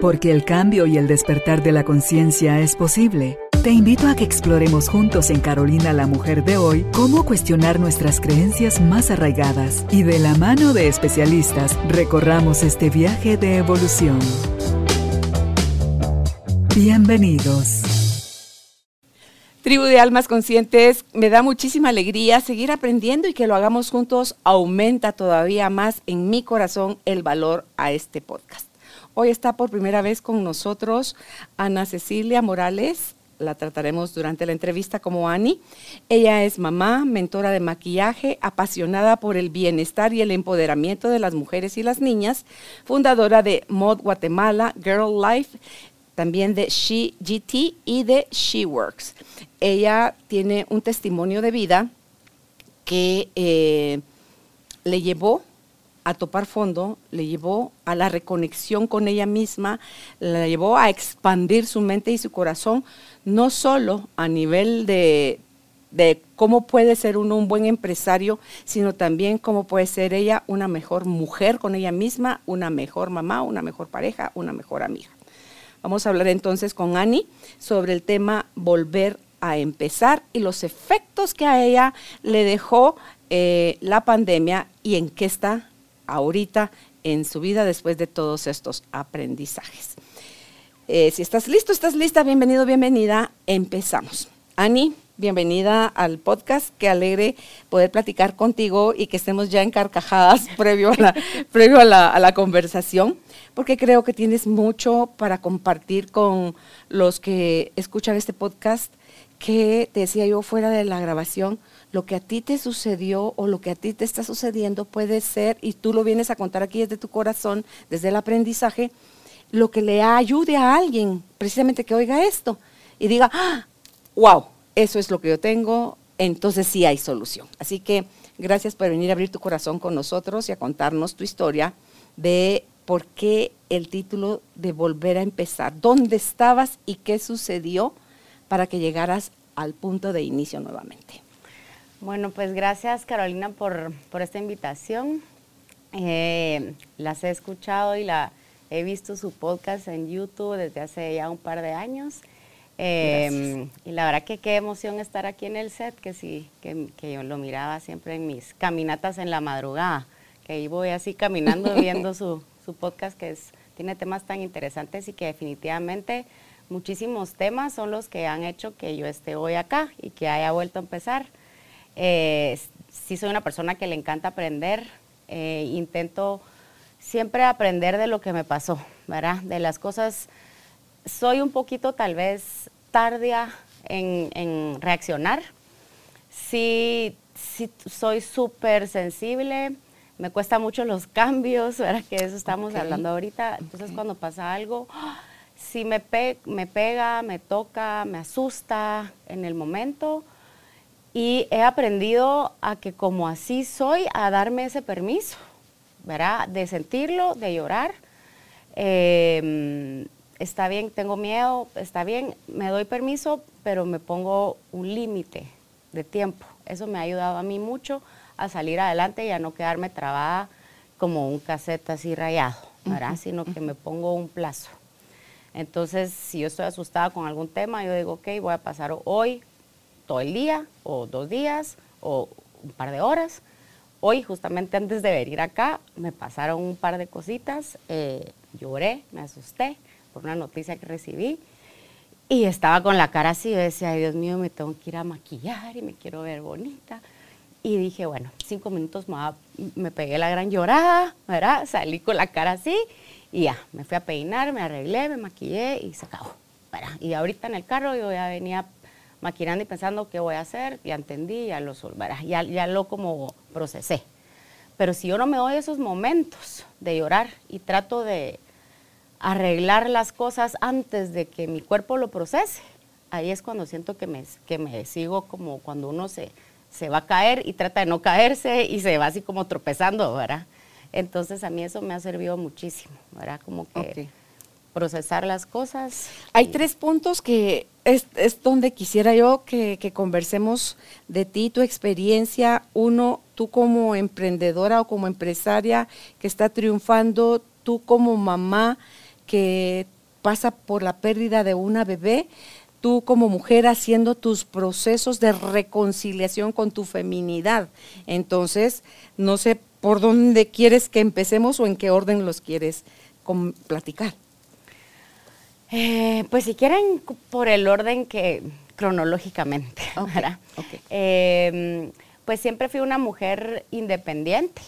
Porque el cambio y el despertar de la conciencia es posible. Te invito a que exploremos juntos en Carolina la Mujer de hoy cómo cuestionar nuestras creencias más arraigadas y de la mano de especialistas recorramos este viaje de evolución. Bienvenidos. Tribu de Almas Conscientes, me da muchísima alegría seguir aprendiendo y que lo hagamos juntos aumenta todavía más en mi corazón el valor a este podcast. Hoy está por primera vez con nosotros Ana Cecilia Morales, la trataremos durante la entrevista como Ani. Ella es mamá, mentora de maquillaje, apasionada por el bienestar y el empoderamiento de las mujeres y las niñas, fundadora de Mod Guatemala, Girl Life, también de She GT y de She Works. Ella tiene un testimonio de vida que eh, le llevó a topar fondo, le llevó a la reconexión con ella misma, la llevó a expandir su mente y su corazón, no solo a nivel de, cómo puede ser uno un buen empresario, sino también cómo puede ser ella una mejor mujer con ella misma, una mejor mamá, una mejor pareja, una mejor amiga. Vamos a hablar entonces con Ani sobre el tema volver a empezar y los efectos que a ella le dejó eh, la pandemia y en qué está ahorita en su vida después de todos estos aprendizajes. Eh, si estás listo, estás lista, bienvenido, bienvenida, empezamos. Ani, bienvenida al podcast, qué alegre poder platicar contigo y que estemos ya a la, previo a la, a la conversación, porque creo que tienes mucho para compartir con los que escuchan este podcast, que te decía yo fuera de la grabación, lo que a ti te sucedió o lo que a ti te está sucediendo puede ser, y tú lo vienes a contar aquí desde tu corazón, desde el aprendizaje, lo que le ayude a alguien, precisamente que oiga esto y diga, wow, ¡Ah! eso es lo que yo tengo, entonces sí hay solución. Así que gracias por venir a abrir tu corazón con nosotros y a contarnos tu historia de por qué el título de volver a empezar, dónde estabas y qué sucedió para que llegaras al punto de inicio nuevamente. Bueno, pues gracias Carolina por, esta invitación. Eh, las he escuchado y la he visto su podcast en YouTube desde hace ya un par de años. Eh, y la verdad que qué emoción estar aquí en el set, que sí, que, yo lo miraba siempre en mis caminatas en la madrugada, que ahí voy así caminando viendo su, su podcast que es, tiene temas tan interesantes y que definitivamente muchísimos temas son los que han hecho que yo esté hoy acá y que haya vuelto a empezar. Eh, sí soy una persona que le encanta aprender, eh, intento siempre aprender de lo que me pasó, ¿verdad? De las cosas, soy un poquito tal vez tardía en, reaccionar, sí, sí soy súper sensible, me cuesta mucho los cambios, ¿verdad? Que eso estamos hablando ahorita, entonces cuando pasa algo, si me, me pega, me toca, me asusta en el momento, y he aprendido a que como así soy, a darme ese permiso, ¿verdad? De sentirlo, de llorar. Em, está bien, tengo miedo, está bien, me doy permiso, pero me pongo un límite de tiempo. Eso me ha ayudado a mí mucho a salir adelante y a no quedarme trabada como un cassette así rayado, ¿verdad? Sino que me pongo un plazo. Entonces, si yo estoy asustada con algún tema, yo digo, ok, voy a pasar hoy todo el día o dos días o un par de horas. Hoy, justamente antes de venir acá, me pasaron un par de cositas, eh, lloré, me asusté por una noticia que recibí y estaba con la cara así, decía, Ay, Dios mío, me tengo que ir a maquillar y me quiero ver bonita. Y dije, bueno, cinco minutos me pegué la gran llorada, ¿verdad? Salí con la cara así y ya, me fui a peinar, me arreglé, me maquillé y se acabó. Y ahorita en el carro yo ya venía maquinando y pensando qué voy a hacer, ya entendí, ya lo ya, ya lo como procesé. Pero si yo no me doy esos momentos de llorar y trato de arreglar las cosas antes de que mi cuerpo lo procese, ahí es cuando siento que me, que me sigo como cuando uno se, se va a caer y trata de no caerse y se va así como tropezando, ¿verdad? Entonces a mí eso me ha servido muchísimo, ¿verdad? Como que procesar las cosas. Hay tres puntos que es, donde quisiera yo que, conversemos de ti, tu experiencia. Uno, tú como emprendedora o como empresaria que está triunfando, tú como mamá que pasa por la pérdida de una bebé, tú como mujer haciendo tus procesos de reconciliación con tu feminidad. Entonces, no sé por dónde quieres que empecemos o en qué orden los quieres platicar. Eh, pues si quieren, por el orden que cronológicamente, em, pues siempre fui una mujer independiente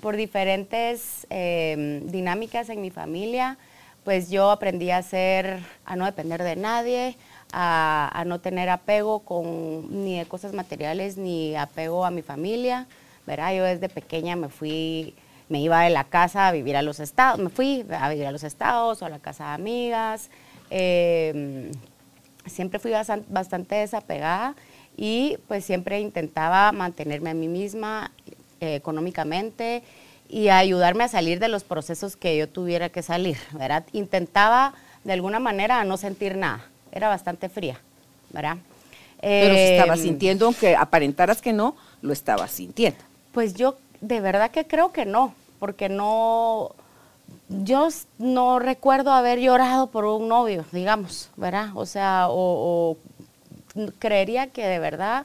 por diferentes em, dinámicas en mi familia, pues yo aprendí a ser, a no depender de nadie, a, no tener apego con ni de cosas materiales ni apego a mi familia, ¿verdad? Yo desde pequeña me fui, me iba de la casa a vivir a los estados, me fui a vivir a los estados o a la casa de amigas, em, siempre fui bastante, desapegada y pues siempre intentaba mantenerme a mí misma eh, económicamente y ayudarme a salir de los procesos que yo tuviera que salir, ¿verdad? Intentaba de alguna manera no sentir nada, era bastante fría, ¿verdad? Pero se estaba em, sintiendo, aunque aparentaras que no, lo estaba sintiendo. Pues yo de verdad que creo que no, porque no, yo no recuerdo haber llorado por un novio, digamos, ¿verdad? O sea, o creería que de verdad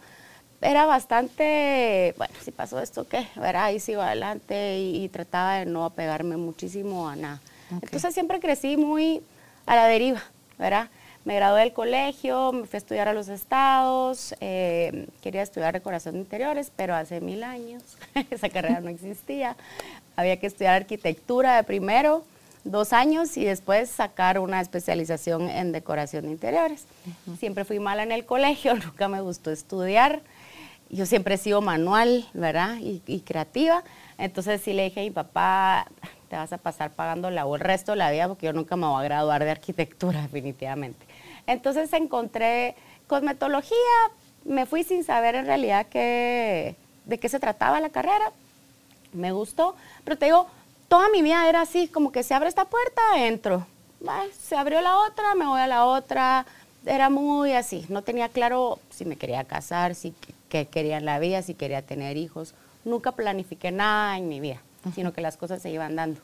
era bastante, bueno, si pasó esto, ¿qué? ¿Verdad? Ahí sigo adelante y, trataba de no apegarme muchísimo a nada. Entonces siempre crecí muy a la deriva, ¿verdad? Me gradué del colegio, me fui a estudiar a los estados, eh, quería estudiar decoración de interiores, pero hace mil años esa carrera no existía. Había que estudiar arquitectura de primero, dos años y después sacar una especialización en decoración de interiores. Siempre fui mala en el colegio, nunca me gustó estudiar yo siempre he sido manual, ¿verdad? Y, creativa. Entonces sí le dije a mi papá, te vas a pasar pagando la, el resto de la vida porque yo nunca me voy a graduar de arquitectura, definitivamente. Entonces encontré cosmetología, me fui sin saber en realidad qué, de qué se trataba la carrera. Me gustó, pero te digo, toda mi vida era así, como que se abre esta puerta, entro. se abrió la otra, me voy a la otra. Era muy así, no tenía claro si me quería casar, si que quería en la vida, si quería tener hijos. Nunca planifiqué nada en mi vida, sino que las cosas se iban dando.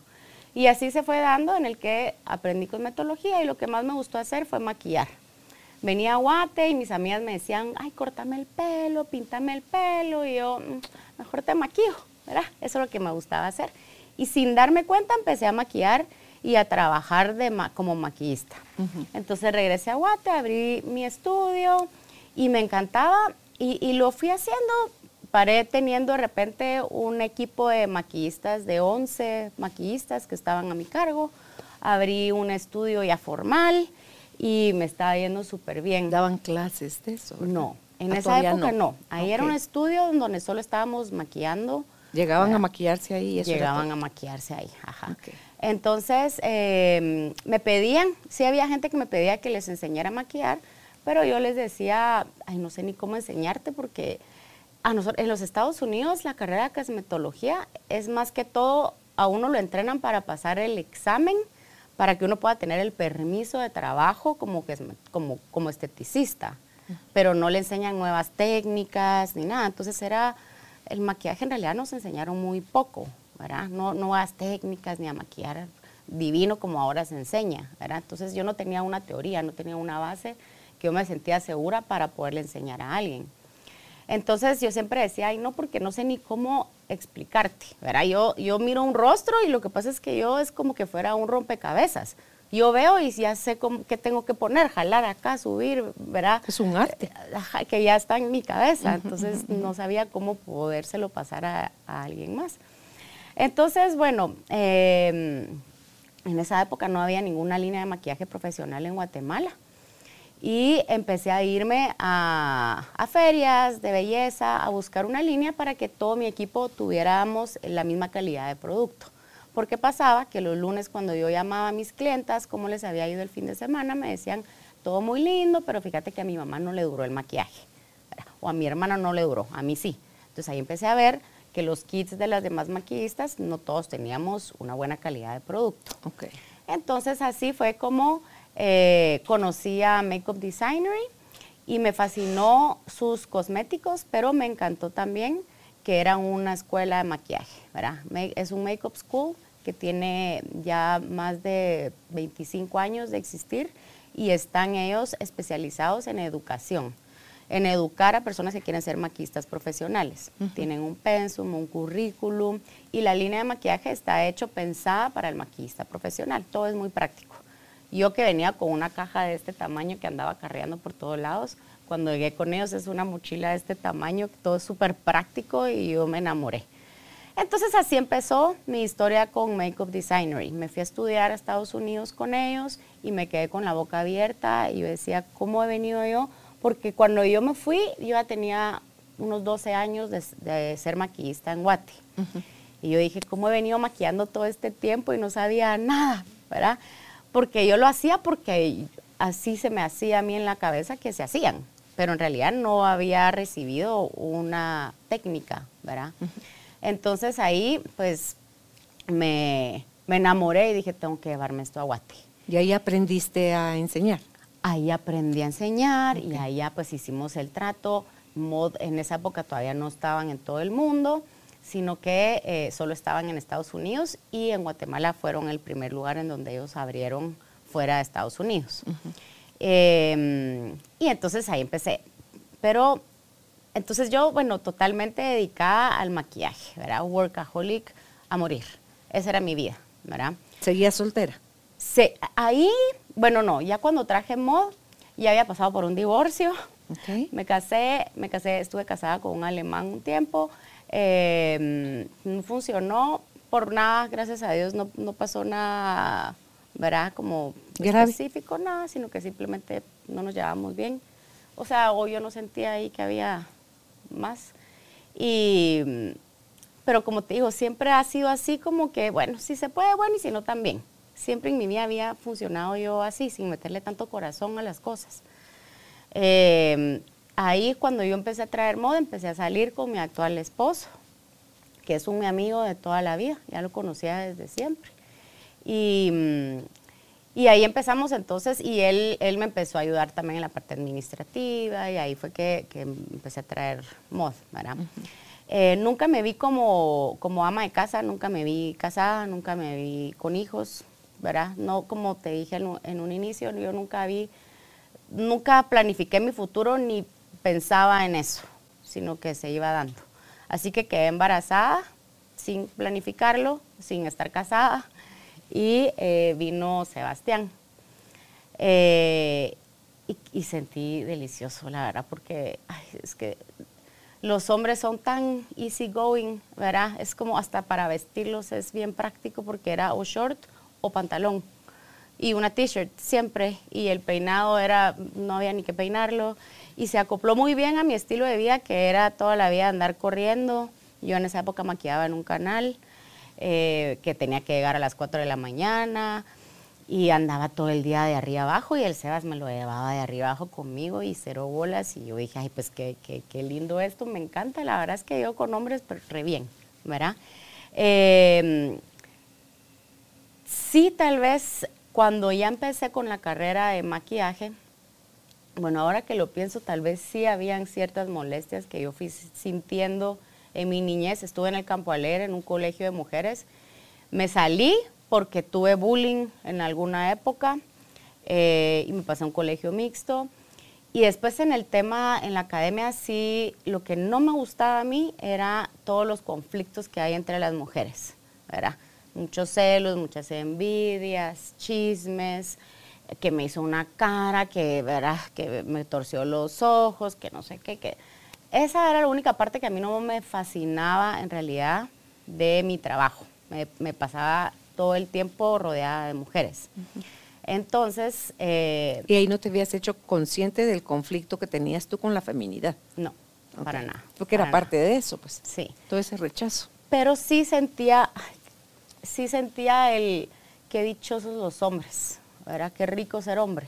Y así se fue dando en el que aprendí cosmetología y lo que más me gustó hacer fue maquillar. Venía a Guate y mis amigas me decían, ay, córtame el pelo, píntame el pelo, y yo, mm, mejor te maquillo, ¿verdad? Eso es lo que me gustaba hacer. Y sin darme cuenta empecé a maquillar y a trabajar de como maquillista. Entonces regresé a Guate, abrí mi estudio y me encantaba y, lo fui haciendo, paré teniendo de repente un equipo de maquillistas, de 11 maquillistas que estaban a mi cargo, abrí un estudio ya formal y me estaba yendo súper bien. ¿Daban clases de eso? No, en ah, esa época no. Ahí era un estudio donde solo estábamos maquillando. ¿Llegaban a maquillarse ahí? Eso Llegaban a maquillarse ahí, ajá. Entonces, em, me pedían, sí había gente que me pedía que les enseñara a maquillar, pero yo les decía, ay, no sé ni cómo enseñarte porque a nosotros, en los Estados Unidos la carrera de cosmetología es más que todo, a uno lo entrenan para pasar el examen, para que uno pueda tener el permiso de trabajo como, que, como, como esteticista, pero no le enseñan nuevas técnicas ni nada. Entonces era, el maquillaje en realidad nos enseñaron muy poco, ¿verdad? No nuevas técnicas ni a maquillar divino como ahora se enseña, ¿verdad? Entonces yo no tenía una teoría, no tenía una base yo me sentía segura para poderle enseñar a alguien. Entonces yo siempre decía, ay, no, porque no sé ni cómo explicarte, ¿verdad? Yo, yo miro un rostro y lo que pasa es que yo es como que fuera un rompecabezas. Yo veo y ya sé cómo, qué tengo que poner, jalar acá, subir, ¿verdad? Es un arte. Eh, que ya está en mi cabeza, entonces no sabía cómo podérselo pasar a, alguien más. Entonces, bueno, em, en esa época no había ninguna línea de maquillaje profesional en Guatemala y empecé a irme a, ferias de belleza, a buscar una línea para que todo mi equipo tuviéramos la misma calidad de producto. Porque pasaba que los lunes cuando yo llamaba a mis clientas, cómo les había ido el fin de semana, me decían, todo muy lindo, pero fíjate que a mi mamá no le duró el maquillaje. O a mi hermana no le duró, a mí sí. Entonces ahí empecé a ver que los kits de las demás maquillistas no todos teníamos una buena calidad de producto. Okay. Entonces así fue como eh, conocí a Makeup Designery y me fascinó sus cosméticos, pero me encantó también que era una escuela de maquillaje, ¿verdad? Es un makeup school que tiene ya más de 25 años de existir y están ellos especializados en educación, en educar a personas que quieren ser maquistas profesionales. Tienen un pensum, un currículum y la línea de maquillaje está hecho pensada para el maquillista profesional. Todo es muy práctico. Yo que venía con una caja de este tamaño que andaba carreando por todos lados, cuando llegué con ellos es una mochila de este tamaño, todo es súper práctico y yo me enamoré. Entonces así empezó mi historia con Makeup Designery. Me fui a estudiar a Estados Unidos con ellos y me quedé con la boca abierta y yo decía, ¿cómo he venido yo? Porque cuando yo me fui, yo ya tenía unos 12 años de, ser maquillista en Guate. Y yo dije, ¿cómo he venido maquillando todo este tiempo y no sabía nada? ¿Verdad? Porque yo lo hacía porque así se me hacía a mí en la cabeza que se hacían, pero en realidad no había recibido una técnica, ¿verdad? Entonces ahí pues me, enamoré y dije, tengo que llevarme esto a Guate. ¿Y ahí aprendiste a enseñar? Ahí aprendí a enseñar y ahí ya pues hicimos el trato. Mod en esa época todavía no estaban en todo el mundo, sino que eh, solo estaban en Estados Unidos y en Guatemala fueron el primer lugar en donde ellos abrieron fuera de Estados Unidos. Em, y entonces ahí empecé. Pero entonces yo, bueno, totalmente dedicada al maquillaje, ¿verdad? Workaholic a morir. Esa era mi vida, ¿verdad? ¿Seguía soltera? Sí, ahí, bueno, no, ya cuando traje mod, ya había pasado por un divorcio. Me casé, me casé, estuve casada con un alemán un tiempo. Em, no funcionó por nada, gracias a Dios, no, no pasó nada, ¿verdad? Como específico, nada, sino que simplemente no nos llevábamos bien. O sea, o yo no sentía ahí que había más. Y, pero como te digo, siempre ha sido así como que, bueno, si se puede, bueno, y si no, también. Siempre en mi vida había funcionado yo así, sin meterle tanto corazón a las cosas. Eh, ahí cuando yo empecé a traer moda, empecé a salir con mi actual esposo, que es un amigo de toda la vida, ya lo conocía desde siempre. Y, y ahí empezamos entonces y él, él me empezó a ayudar también en la parte administrativa y ahí fue que, que empecé a traer mod, ¿verdad? Eh, nunca me vi como, como ama de casa, nunca me vi casada, nunca me vi con hijos, ¿verdad? No como te dije en, en un inicio, yo nunca vi, nunca planifiqué mi futuro ni pensaba en eso, sino que se iba dando. Así que quedé embarazada sin planificarlo, sin estar casada y eh, vino Sebastián. Eh, y, sentí delicioso, la verdad, porque es que los hombres son tan easy going, ¿verdad? Es como hasta para vestirlos es bien práctico porque era o short o pantalón y una t-shirt siempre y el peinado era, no había ni que peinarlo y se acopló muy bien a mi estilo de vida que era toda la vida andar corriendo. Yo en esa época maquillaba en un canal eh, que tenía que llegar a las 4 de la mañana y andaba todo el día de arriba abajo y el Sebas me lo llevaba de arriba abajo conmigo y cero bolas y yo dije, ay, pues qué, qué, lindo esto, me encanta, la verdad es que yo con hombres, pero re bien, ¿verdad? Em, sí, tal vez cuando ya empecé con la carrera de maquillaje, bueno, ahora que lo pienso, tal vez sí habían ciertas molestias que yo fui sintiendo en mi niñez estuve en el Campo Alegre, en un colegio de mujeres. Me salí porque tuve bullying en alguna época eh, y me pasé a un colegio mixto. Y después en el tema, en la academia, sí, lo que no me gustaba a mí era todos los conflictos que hay entre las mujeres, ¿verdad? Muchos celos, muchas envidias, chismes, que me hizo una cara, que, ¿verdad? que me torció los ojos, que no sé qué, que esa era la única parte que a mí no me fascinaba en realidad de mi trabajo. Me, pasaba todo el tiempo rodeada de mujeres. Entonces... Eh, ¿Y ahí no te habías hecho consciente del conflicto que tenías tú con la feminidad? No, para nada. Porque era parte de eso, pues. Sí. Todo ese rechazo. Pero sí sentía, sí sentía el, qué dichosos los hombres, ¿verdad? Qué rico ser hombre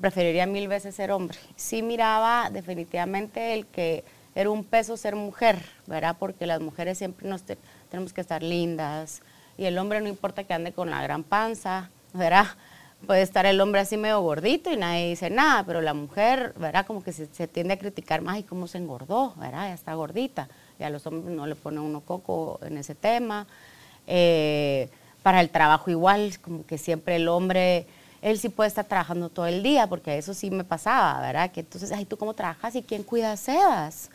preferiría mil veces ser hombre. Sí miraba definitivamente el que era un peso ser mujer, ¿verdad? Porque las mujeres siempre nos tenemos que estar lindas y el hombre no importa que ande con la gran panza, ¿verdad? Puede estar el hombre así medio gordito y nadie dice nada, pero la mujer, ¿verdad? Como que se, tiende a criticar más y cómo se engordó, ¿verdad? Ya está gordita. Y a los hombres no le pone uno coco en ese tema. Eh, para el trabajo igual, como que siempre el hombre, él sí puede estar trabajando todo el día, porque eso sí me pasaba, ¿verdad? Que entonces, ay, ¿tú cómo trabajas y quién cuida a Sebas?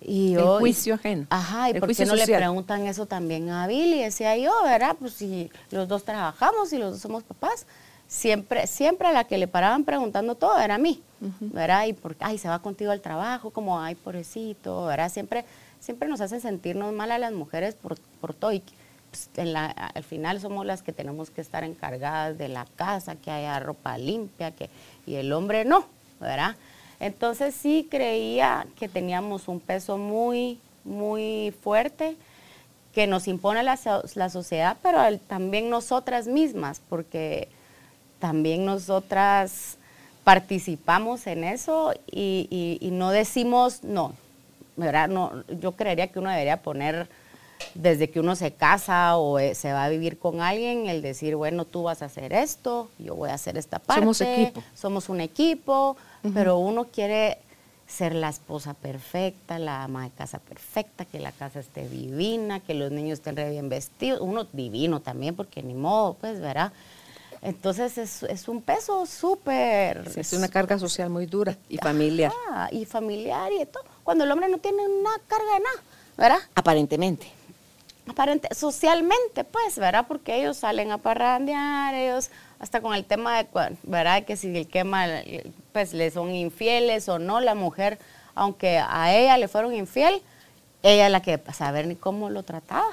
Y yo, el juicio ajeno. Ajá, ¿y por qué no le preguntan eso también a Billy? Decía yo, ¿verdad? Pues si los dos trabajamos y los dos somos papás, siempre, siempre a la que le paraban preguntando todo era a mí, ¿verdad? Y por, ay, se va contigo al trabajo, como, ay, pobrecito, ¿verdad? Siempre, siempre nos hacen sentirnos mal a las mujeres por, por todo. Y en la, al final somos las que tenemos que estar encargadas de la casa, que haya ropa limpia, que, y el hombre no, ¿verdad? Entonces sí creía que teníamos un peso muy, muy fuerte que nos impone la, la sociedad, pero también nosotras mismas, porque también nosotras participamos en eso y, no decimos no, ¿verdad? No, yo creería que uno debería poner desde que uno se casa o eh, se va a vivir con alguien, el decir, bueno, tú vas a hacer esto, yo voy a hacer esta parte. Somos equipo. Somos un equipo, pero uno quiere ser la esposa perfecta, la ama de casa perfecta, que la casa esté divina, que los niños estén re bien vestidos, uno divino también, porque ni modo, pues, ¿verdad? Entonces es, un peso súper... es una carga social muy dura y familiar. y familiar y todo. Cuando el hombre no tiene una carga de nada, ¿verdad? Aparentemente. Aparente, socialmente, pues, ¿verdad? Porque ellos salen a parrandear, ellos hasta con el tema de, ¿verdad? Que si el quema, pues le son infieles o no, la mujer, aunque a ella le fueron infiel, ella es la que saber ni cómo lo trataba,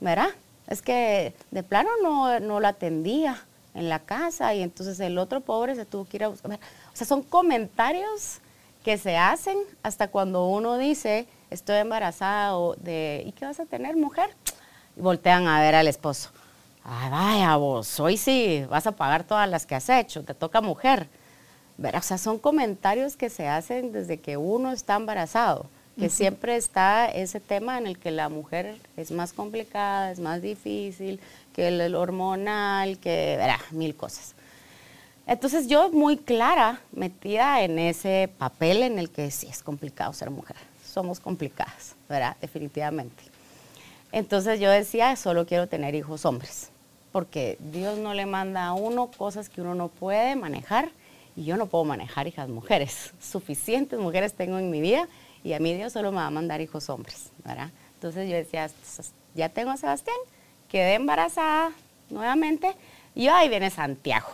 ¿verdad? Es que de plano no, no lo atendía en la casa y entonces el otro pobre se tuvo que ir a buscar. O sea, son comentarios que se hacen hasta cuando uno dice, estoy embarazada o de, ¿y qué vas a tener, mujer? Y voltean a ver al esposo. Ay, vaya vos, hoy sí vas a pagar todas las que has hecho, te toca mujer. O sea, son comentarios que se hacen desde que uno está embarazado, que siempre está ese tema en el que la mujer es más complicada, es más difícil, que el, hormonal, que, verá, mil cosas. Entonces yo muy clara, metida en ese papel en el que sí es complicado ser mujer, somos complicadas, ¿verdad? Definitivamente. Entonces yo decía, solo quiero tener hijos hombres, porque Dios no le manda a uno cosas que uno no puede manejar y yo no puedo manejar hijas mujeres. Suficientes mujeres tengo en mi vida y a mí Dios solo me va a mandar hijos hombres, ¿verdad? Entonces yo decía, ya tengo a Sebastián, quedé embarazada nuevamente y ahí viene Santiago.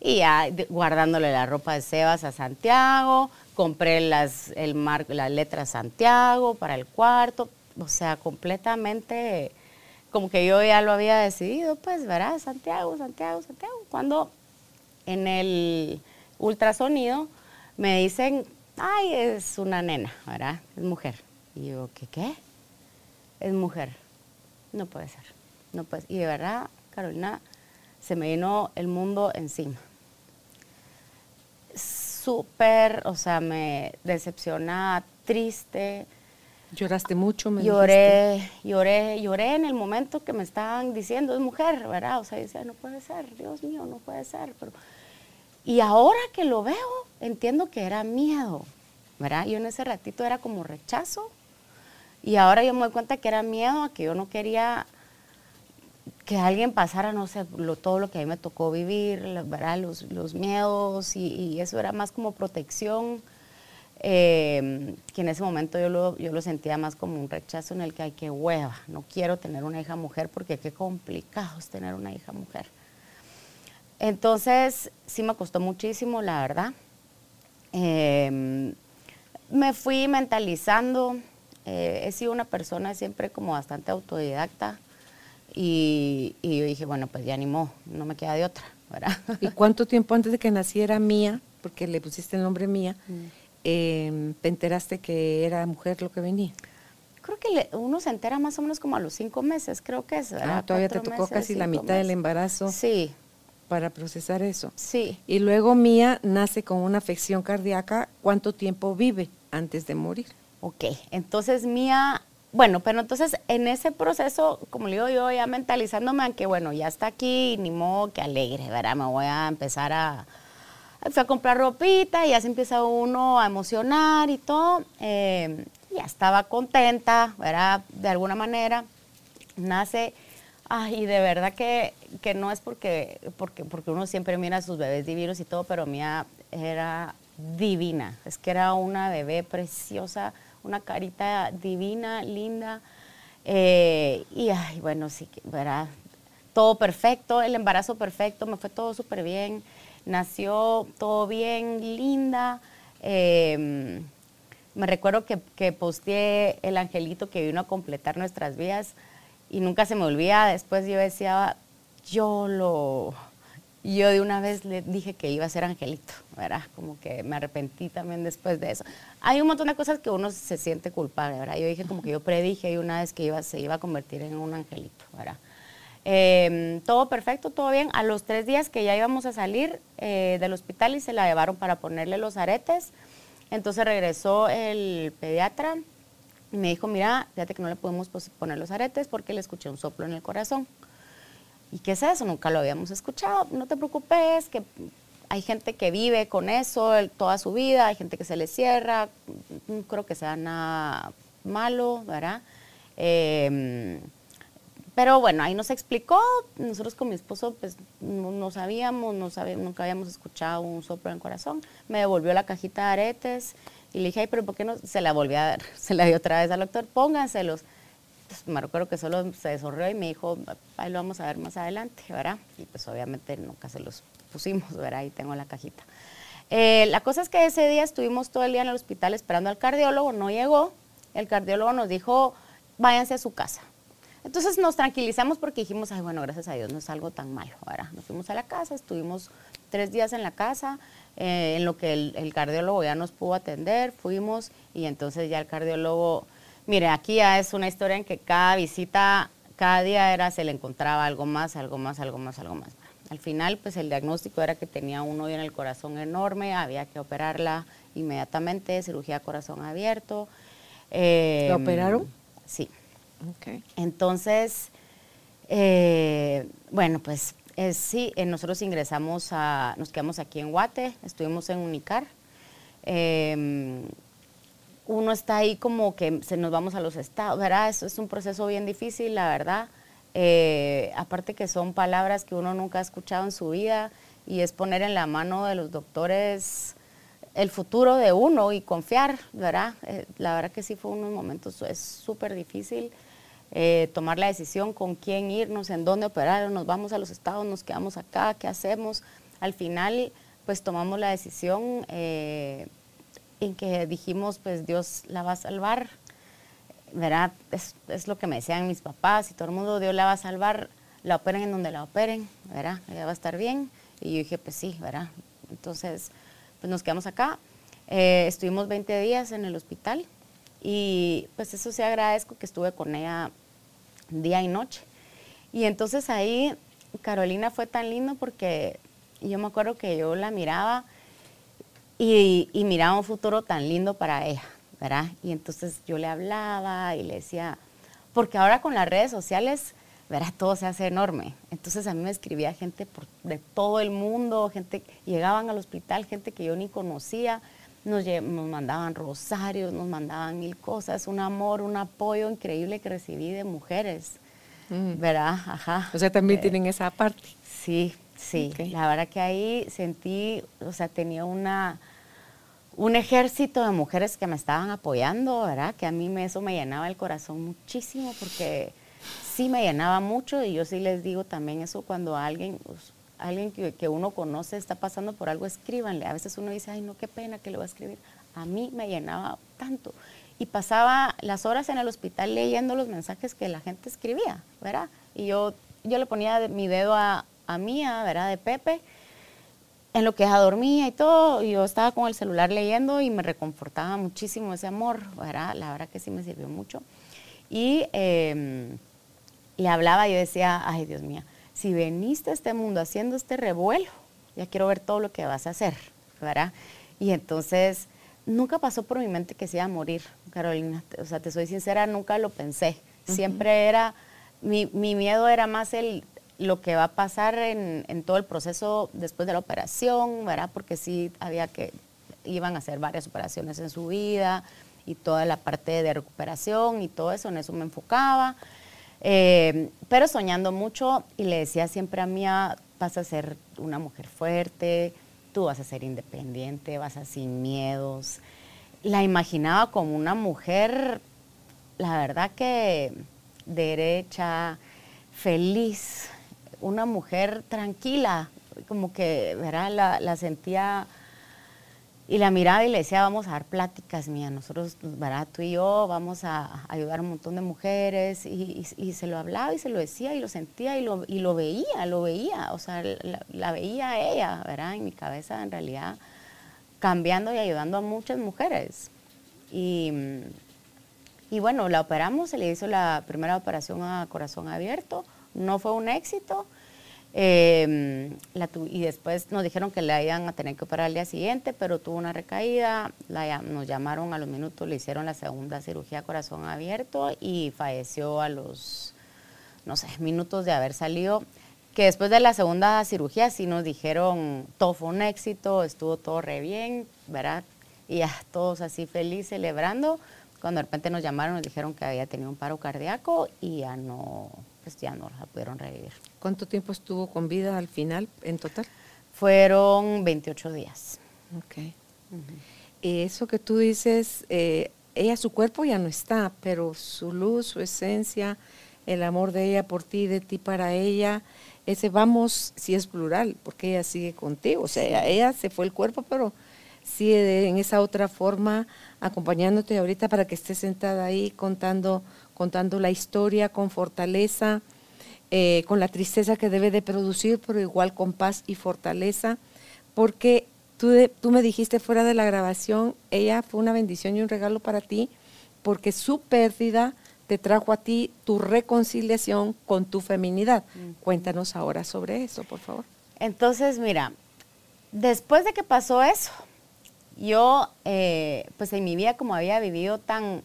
Y ya guardándole la ropa de Sebas a Santiago, compré las, el mar, las letras Santiago para el cuarto, o sea, completamente como que yo ya lo había decidido, pues, ¿verdad? Santiago, Santiago, Santiago. Cuando en el ultrasonido me dicen, ay, es una nena, ¿verdad? Es mujer. Y yo, ¿qué qué? Es mujer. No puede ser, no puede Y de verdad, Carolina, se me vino el mundo encima. Súper, o sea, me decepciona, triste, ¿Lloraste mucho? Me lloré, lloré, lloré en el momento que me estaban diciendo, es mujer, ¿verdad? O sea, decía, no puede ser, Dios mío, no puede ser. Pero... Y ahora que lo veo, entiendo que era miedo, ¿verdad? Yo en ese ratito era como rechazo. Y ahora yo me doy cuenta que era miedo a que yo no quería que alguien pasara, no sé, todo lo que a mí me tocó vivir, ¿verdad? Los, los miedos y, eso era más como protección eh, que en ese momento yo lo, yo lo sentía más como un rechazo en el que hay que hueva, no quiero tener una hija mujer porque qué complicado es tener una hija mujer. Entonces, sí me costó muchísimo, la verdad. Em, me fui mentalizando, eh, he sido una persona siempre como bastante autodidacta y, y, yo dije, bueno, pues ya animó, no me queda de otra, ¿verdad? ¿Y cuánto tiempo antes de que naciera Mía, porque le pusiste el nombre Mía, mm. Em, te enteraste que era mujer lo que venía? Creo que uno se entera más o menos como a los cinco meses, creo que es. Ah, todavía te tocó casi la mitad del embarazo. Sí. Para procesar eso. Sí. Y luego Mía nace con una afección cardíaca. ¿Cuánto tiempo vive antes de morir? Ok, entonces Mía, bueno, pero entonces en ese proceso, como le digo yo, ya mentalizándome, aunque bueno, ya está aquí, ni modo que alegre, ¿verdad? Me voy a empezar a, a comprar ropita y ya se empieza uno a emocionar y todo. Eh, ya estaba contenta, ¿verdad? De alguna manera. Nace Ay, de verdad que, que no es porque, porque, porque uno siempre mira a sus bebés divinos y todo, pero mía era divina. Es que era una bebé preciosa, una carita divina, linda. Eh, y ay, bueno, sí, ¿verdad? Todo perfecto, el embarazo perfecto, me fue todo súper bien. Nació todo bien, linda. Em, me recuerdo que, que posteé el angelito que vino a completar nuestras vidas y nunca se me olvida. Después yo decía, yo lo y yo de una vez le dije que iba a ser angelito, ¿verdad? Como que me arrepentí también después de eso. Hay un montón de cosas que uno se siente culpable, ¿verdad? Yo dije como que yo predije una vez que iba, se iba a convertir en un angelito, ¿verdad? Em, todo perfecto, todo bien. A los tres días que ya íbamos a salir eh, del hospital y se la llevaron para ponerle los aretes, entonces regresó el pediatra y me dijo, mira, fíjate que no le podemos poner los aretes porque le escuché un soplo en el corazón. ¿Y qué es eso? Nunca lo habíamos escuchado. No te preocupes, que hay gente que vive con eso toda su vida, hay gente que se le cierra, no creo que sea nada malo, ¿verdad? Em, pero bueno, ahí nos explicó, nosotros con mi esposo pues no, sabíamos, no sabíamos, nunca habíamos escuchado un soplo en el corazón. Me devolvió la cajita de aretes y le dije, ay, pero ¿por qué no? Se la volví a dar, se la dio otra vez al doctor, pónganselos. Me recuerdo que solo se desorrió y me dijo, ahí lo vamos a ver más adelante, ¿verdad? Y pues obviamente nunca se los pusimos, ¿verdad? Ahí tengo la cajita. Eh, la cosa es que ese día estuvimos todo el día en el hospital esperando al cardiólogo, no llegó. El cardiólogo nos dijo, váyanse a su casa. Entonces nos tranquilizamos porque dijimos, ay, bueno, gracias a Dios no es algo tan malo, ¿verdad? Nos fuimos a la casa, estuvimos tres días en la casa, eh, en lo que el, el cardiólogo ya nos pudo atender, fuimos y entonces ya el cardiólogo Mire, aquí ya es una historia en que cada visita, cada día era, se le encontraba algo más, algo más, algo más, algo más. Al final, pues el diagnóstico era que tenía un hoyo en el corazón enorme, había que operarla inmediatamente, cirugía corazón abierto. Eh, ¿Lo operaron? Sí. Okay. Entonces, eh, bueno, pues sí, eh, nosotros ingresamos a, nos quedamos aquí en Guate, estuvimos en Unicar. Uno está ahí como que se nos vamos a los estados, ¿verdad? Eso es un proceso bien difícil, la verdad. Eh, aparte que son palabras que uno nunca ha escuchado en su vida y es poner en la mano de los doctores el futuro de uno y confiar, ¿verdad? Eh, la verdad que sí fue unos momentos, es súper difícil eh, tomar la decisión con quién irnos, en dónde operar, nos vamos a los estados, nos quedamos acá, ¿qué hacemos? Al final, pues tomamos la decisión en que dijimos, pues Dios la va a salvar, ¿verdad? Es, es, lo que me decían mis papás y todo el mundo, Dios la va a salvar, la operen en donde la operen, ¿verdad? Ella va a estar bien. Y yo dije, pues sí, ¿verdad? Entonces, pues nos quedamos acá. Eh, estuvimos 20 días en el hospital y pues eso sí agradezco que estuve con ella día y noche. Y entonces ahí Carolina fue tan lindo porque yo me acuerdo que yo la miraba y, miraba un futuro tan lindo para ella, ¿verdad? Y entonces yo le hablaba y le decía, porque ahora con las redes sociales, ¿verdad? Todo se hace enorme. Entonces a mí me escribía gente de todo el mundo, gente, llegaban al hospital, gente que yo ni conocía, nos, nos mandaban rosarios, nos mandaban mil cosas, un amor, un apoyo increíble que recibí de mujeres, mm. ¿verdad? Ajá. O sea, también eh, tienen esa parte. Sí, sí. La verdad que ahí sentí, o sea, tenía una un ejército de mujeres que me estaban apoyando, ¿verdad? Que a mí me, eso me llenaba el corazón muchísimo porque sí me llenaba mucho y yo sí les digo también eso cuando alguien, pues, alguien que, uno conoce está pasando por algo, escríbanle. A veces uno dice, ay, no, qué pena que le voy a escribir. A mí me llenaba tanto. Y pasaba las horas en el hospital leyendo los mensajes que la gente escribía, ¿verdad? Y yo, yo le ponía mi dedo a, a Mía, ¿verdad? De Pepe en lo que ella dormía y todo, yo estaba con el celular leyendo y me reconfortaba muchísimo ese amor, ¿verdad? la verdad que sí me sirvió mucho. Y em, le hablaba y yo decía, ay Dios mío, si veniste a este mundo haciendo este revuelo, ya quiero ver todo lo que vas a hacer, ¿verdad? Y entonces nunca pasó por mi mente que se iba a morir, Carolina, o sea, te soy sincera, nunca lo pensé. Siempre era, mi, mi miedo era más el lo que va a pasar en, todo el proceso después de la operación, ¿verdad? Porque sí había que, iban a hacer varias operaciones en su vida y toda la parte de recuperación y todo eso, en eso me enfocaba. Eh, pero soñando mucho y le decía siempre a Mía, vas a ser una mujer fuerte, tú vas a ser independiente, vas a sin miedos. La imaginaba como una mujer, la verdad que derecha, feliz, una mujer tranquila, como que ¿verdad? La, sentía y la miraba y le decía, vamos a dar pláticas, mía, nosotros, ¿verdad? tú y yo vamos a ayudar a un montón de mujeres. Y, se lo hablaba y se lo decía y lo sentía y lo, y lo veía, lo veía, o sea, la, veía ella, ¿verdad? En mi cabeza, en realidad, cambiando y ayudando a muchas mujeres. Y, y bueno, la operamos, se le hizo la primera operación a corazón abierto, no fue un éxito. Eh, y después nos dijeron que la iban a tener que operar al día siguiente, pero tuvo una recaída, nos llamaron a los minutos, le hicieron la segunda cirugía corazón abierto y falleció a los, no sé, minutos de haber salido. Que después de la segunda cirugía sí nos dijeron, todo fue un éxito, estuvo todo re bien, ¿verdad? Y ya todos así feliz celebrando. Cuando de repente nos llamaron, nos dijeron que había tenido un paro cardíaco y ya no, pues ya no la pudieron revivir. ¿Cuánto tiempo estuvo con vida al final en total? Fueron 28 días. Ok. Eso que tú dices, eh, ella, su cuerpo ya no está, pero su luz, su esencia, el amor de ella por ti, de ti para ella, ese vamos, si es plural, porque ella sigue contigo. O sea, ella se fue el cuerpo, pero sigue en esa otra forma acompañándote ahorita para que estés sentada ahí contando contando la historia con fortaleza, eh, con la tristeza que debe de producir, pero igual con paz y fortaleza, porque tú, tú me dijiste fuera de la grabación, ella fue una bendición y un regalo para ti, porque su pérdida te trajo a ti tu reconciliación con tu feminidad. Cuéntanos ahora sobre eso, por favor. Entonces, mira, después de que pasó eso, yo, eh, pues en mi vida como había vivido tan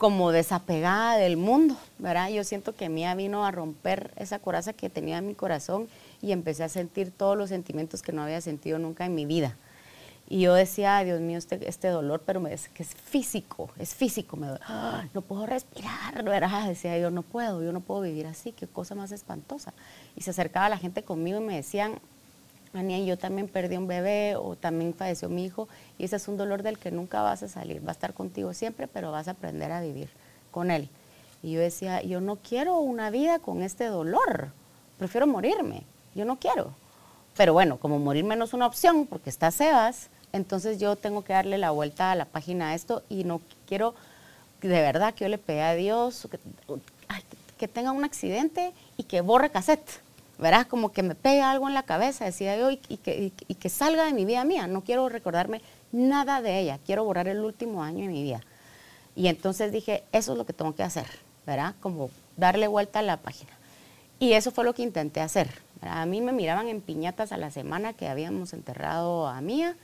como desapegada del mundo, ¿verdad? Yo siento que Mía vino a romper esa coraza que tenía en mi corazón y empecé a sentir todos los sentimientos que no había sentido nunca en mi vida. Y yo decía, Dios mío, este, este dolor, pero me, es que es físico, es físico, me duele. no puedo respirar, ¿verdad? Decía yo, no puedo, yo no puedo vivir así, qué cosa más espantosa. Y se acercaba la gente conmigo y me decían, Ania, yo también perdí un bebé o también falleció mi hijo y ese es un dolor del que nunca vas a salir, va a estar contigo siempre, pero vas a aprender a vivir con él. Y yo decía, yo no quiero una vida con este dolor, prefiero morirme, yo no quiero. Pero bueno, como morirme no es una opción porque está Sebas, entonces yo tengo que darle la vuelta a la página a esto y no quiero, de verdad, que yo le pegue a Dios que, que tenga un accidente y que borre cassette verás como que me pega algo en la cabeza, decía yo, y, que, que, salga de mi vida mía. No quiero recordarme nada de ella, quiero borrar el último año de mi vida. Y entonces dije, eso es lo que tengo que hacer, ¿verdad? Como darle vuelta a la página. Y eso fue lo que intenté hacer. A mí me miraban en piñatas a la semana que habíamos enterrado a Mía.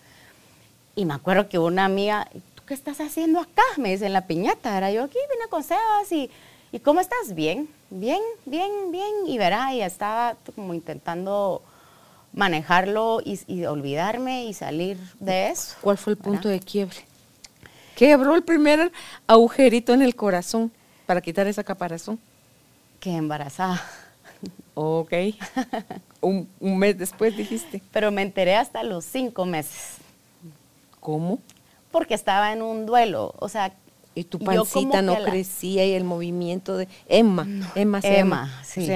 Y me acuerdo que una amiga, ¿tú qué estás haciendo acá? Me dice en la piñata. Era yo aquí, vine con Sebas y ¿Y cómo estás? Bien, bien, bien, bien. Y verá, ya estaba como intentando manejarlo y, olvidarme y salir de eso. ¿Cuál fue el punto de quiebre? Quebró el primer agujerito en el corazón para quitar esa caparazón. Que embarazada. Ok. un, un mes después dijiste. Pero me enteré hasta los cinco meses. ¿Cómo? Porque estaba en un duelo. O sea, y tu pancita no crecía y el movimiento de Emma, Emma, Emma, sí.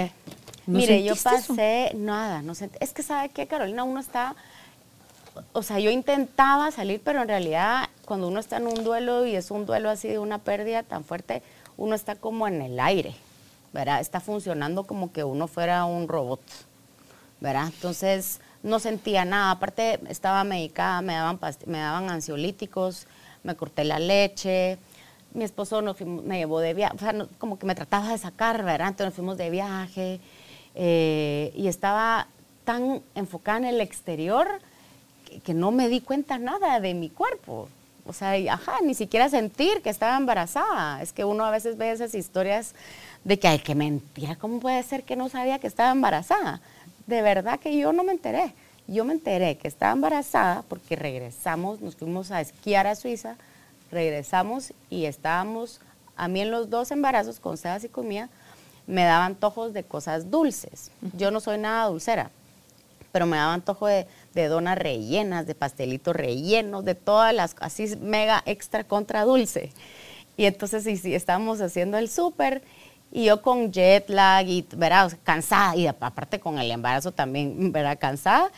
Mire, yo pasé nada, no sé, es que sabe qué, Carolina, uno está, o sea, yo intentaba salir, pero en realidad cuando uno está en un duelo y es un duelo así de una pérdida tan fuerte, uno está como en el aire, ¿verdad? Está funcionando como que uno fuera un robot, ¿verdad? Entonces no sentía nada, aparte estaba medicada, me daban, me daban ansiolíticos, me corté la leche, mi esposo me llevó de viaje, o sea, como que me trataba de sacar, ¿verdad? Entonces nos fuimos de viaje eh, y estaba tan enfocada en el exterior que, no me di cuenta nada de mi cuerpo. O sea, ajá, ni siquiera sentir que estaba embarazada. Es que uno a veces ve esas historias de que, hay que mentira, ¿cómo puede ser que no sabía que estaba embarazada? De verdad que yo no me enteré. Yo me enteré que estaba embarazada porque regresamos, nos fuimos a esquiar a Suiza regresamos y estábamos, a mí en los dos embarazos, con Sebas y con me daba antojos de cosas dulces. Yo no soy nada dulcera, pero me daba antojo de, de donas rellenas, de pastelitos rellenos, de todas las, así mega extra contra dulce. Y entonces sí, sí, estábamos haciendo el súper y yo con jet lag y, ¿verdad? cansada, y aparte con el embarazo también, ¿verdad? Cansada,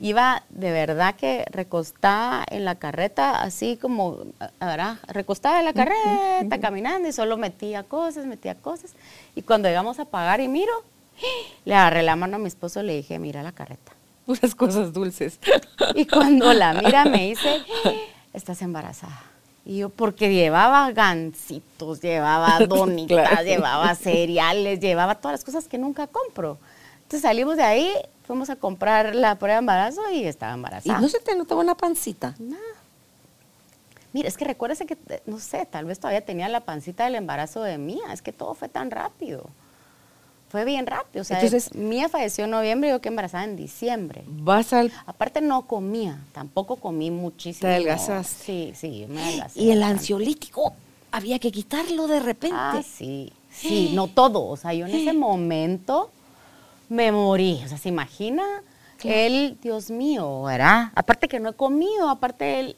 iba de verdad que recostada en la carreta, así como, ¿verdad? Recostada en la carreta, caminando y solo metía cosas, metía cosas. Y cuando llegamos a pagar y miro, le agarré la mano a mi esposo y le dije, mira la carreta. Puras cosas dulces. Y cuando la mira me dice, estás embarazada. Y yo, porque llevaba gancitos, llevaba donitas, llevaba cereales, llevaba todas las cosas que nunca compro. Entonces salimos de ahí, fuimos a comprar la prueba de embarazo y estaba embarazada. ¿Y no se te notaba una pancita? Nada. Mira, es que recuérdese que, no sé, tal vez todavía tenía la pancita del embarazo de Mía. Es que todo fue tan rápido. Fue bien rápido. O sea, Entonces- Mía falleció en noviembre y yo que embarazada en diciembre. Vas al... Aparte no comía, tampoco comí muchísimo. Te adelgazaste. Sí, sí, me adelgacé. Y el bastante. ansiolítico había que quitarlo de repente. Ah, sí, sí, no todo. O sea, yo en ese momento me morí. O sea, ¿se imagina? Él, Dios mío, ¿verdad? Aparte que no he comido, aparte él,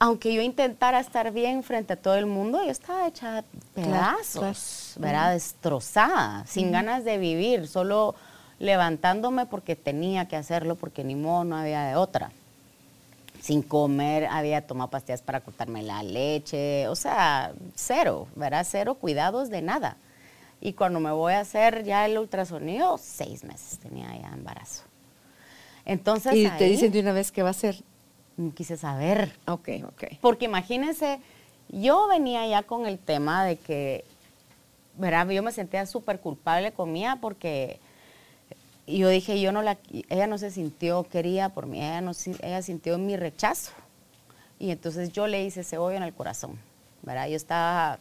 aunque yo intentara estar bien frente a todo el mundo, yo estaba hecha pedazos, claro. ¿verdad? Destrozada, sin ganas de vivir, solo levantándome porque tenía que hacerlo, porque ni modo, no había de otra sin comer, había tomado pastillas para cortarme la leche, o sea, cero, ¿verdad? Cero cuidados de nada. Y cuando me voy a hacer ya el ultrasonido, seis meses tenía ya embarazo. Entonces, Y te dicen de una vez qué va a ser. quise saber, Ok, ok. porque imagínense, yo venía ya con el tema de que, ¿verdad? Yo me sentía súper culpable con Mía porque yo dije, yo no la, ella no se sintió querida por mí, ella, no, ella sintió mi rechazo. Y entonces yo le hice ese hoyo en el corazón, ¿verdad? Yo estaba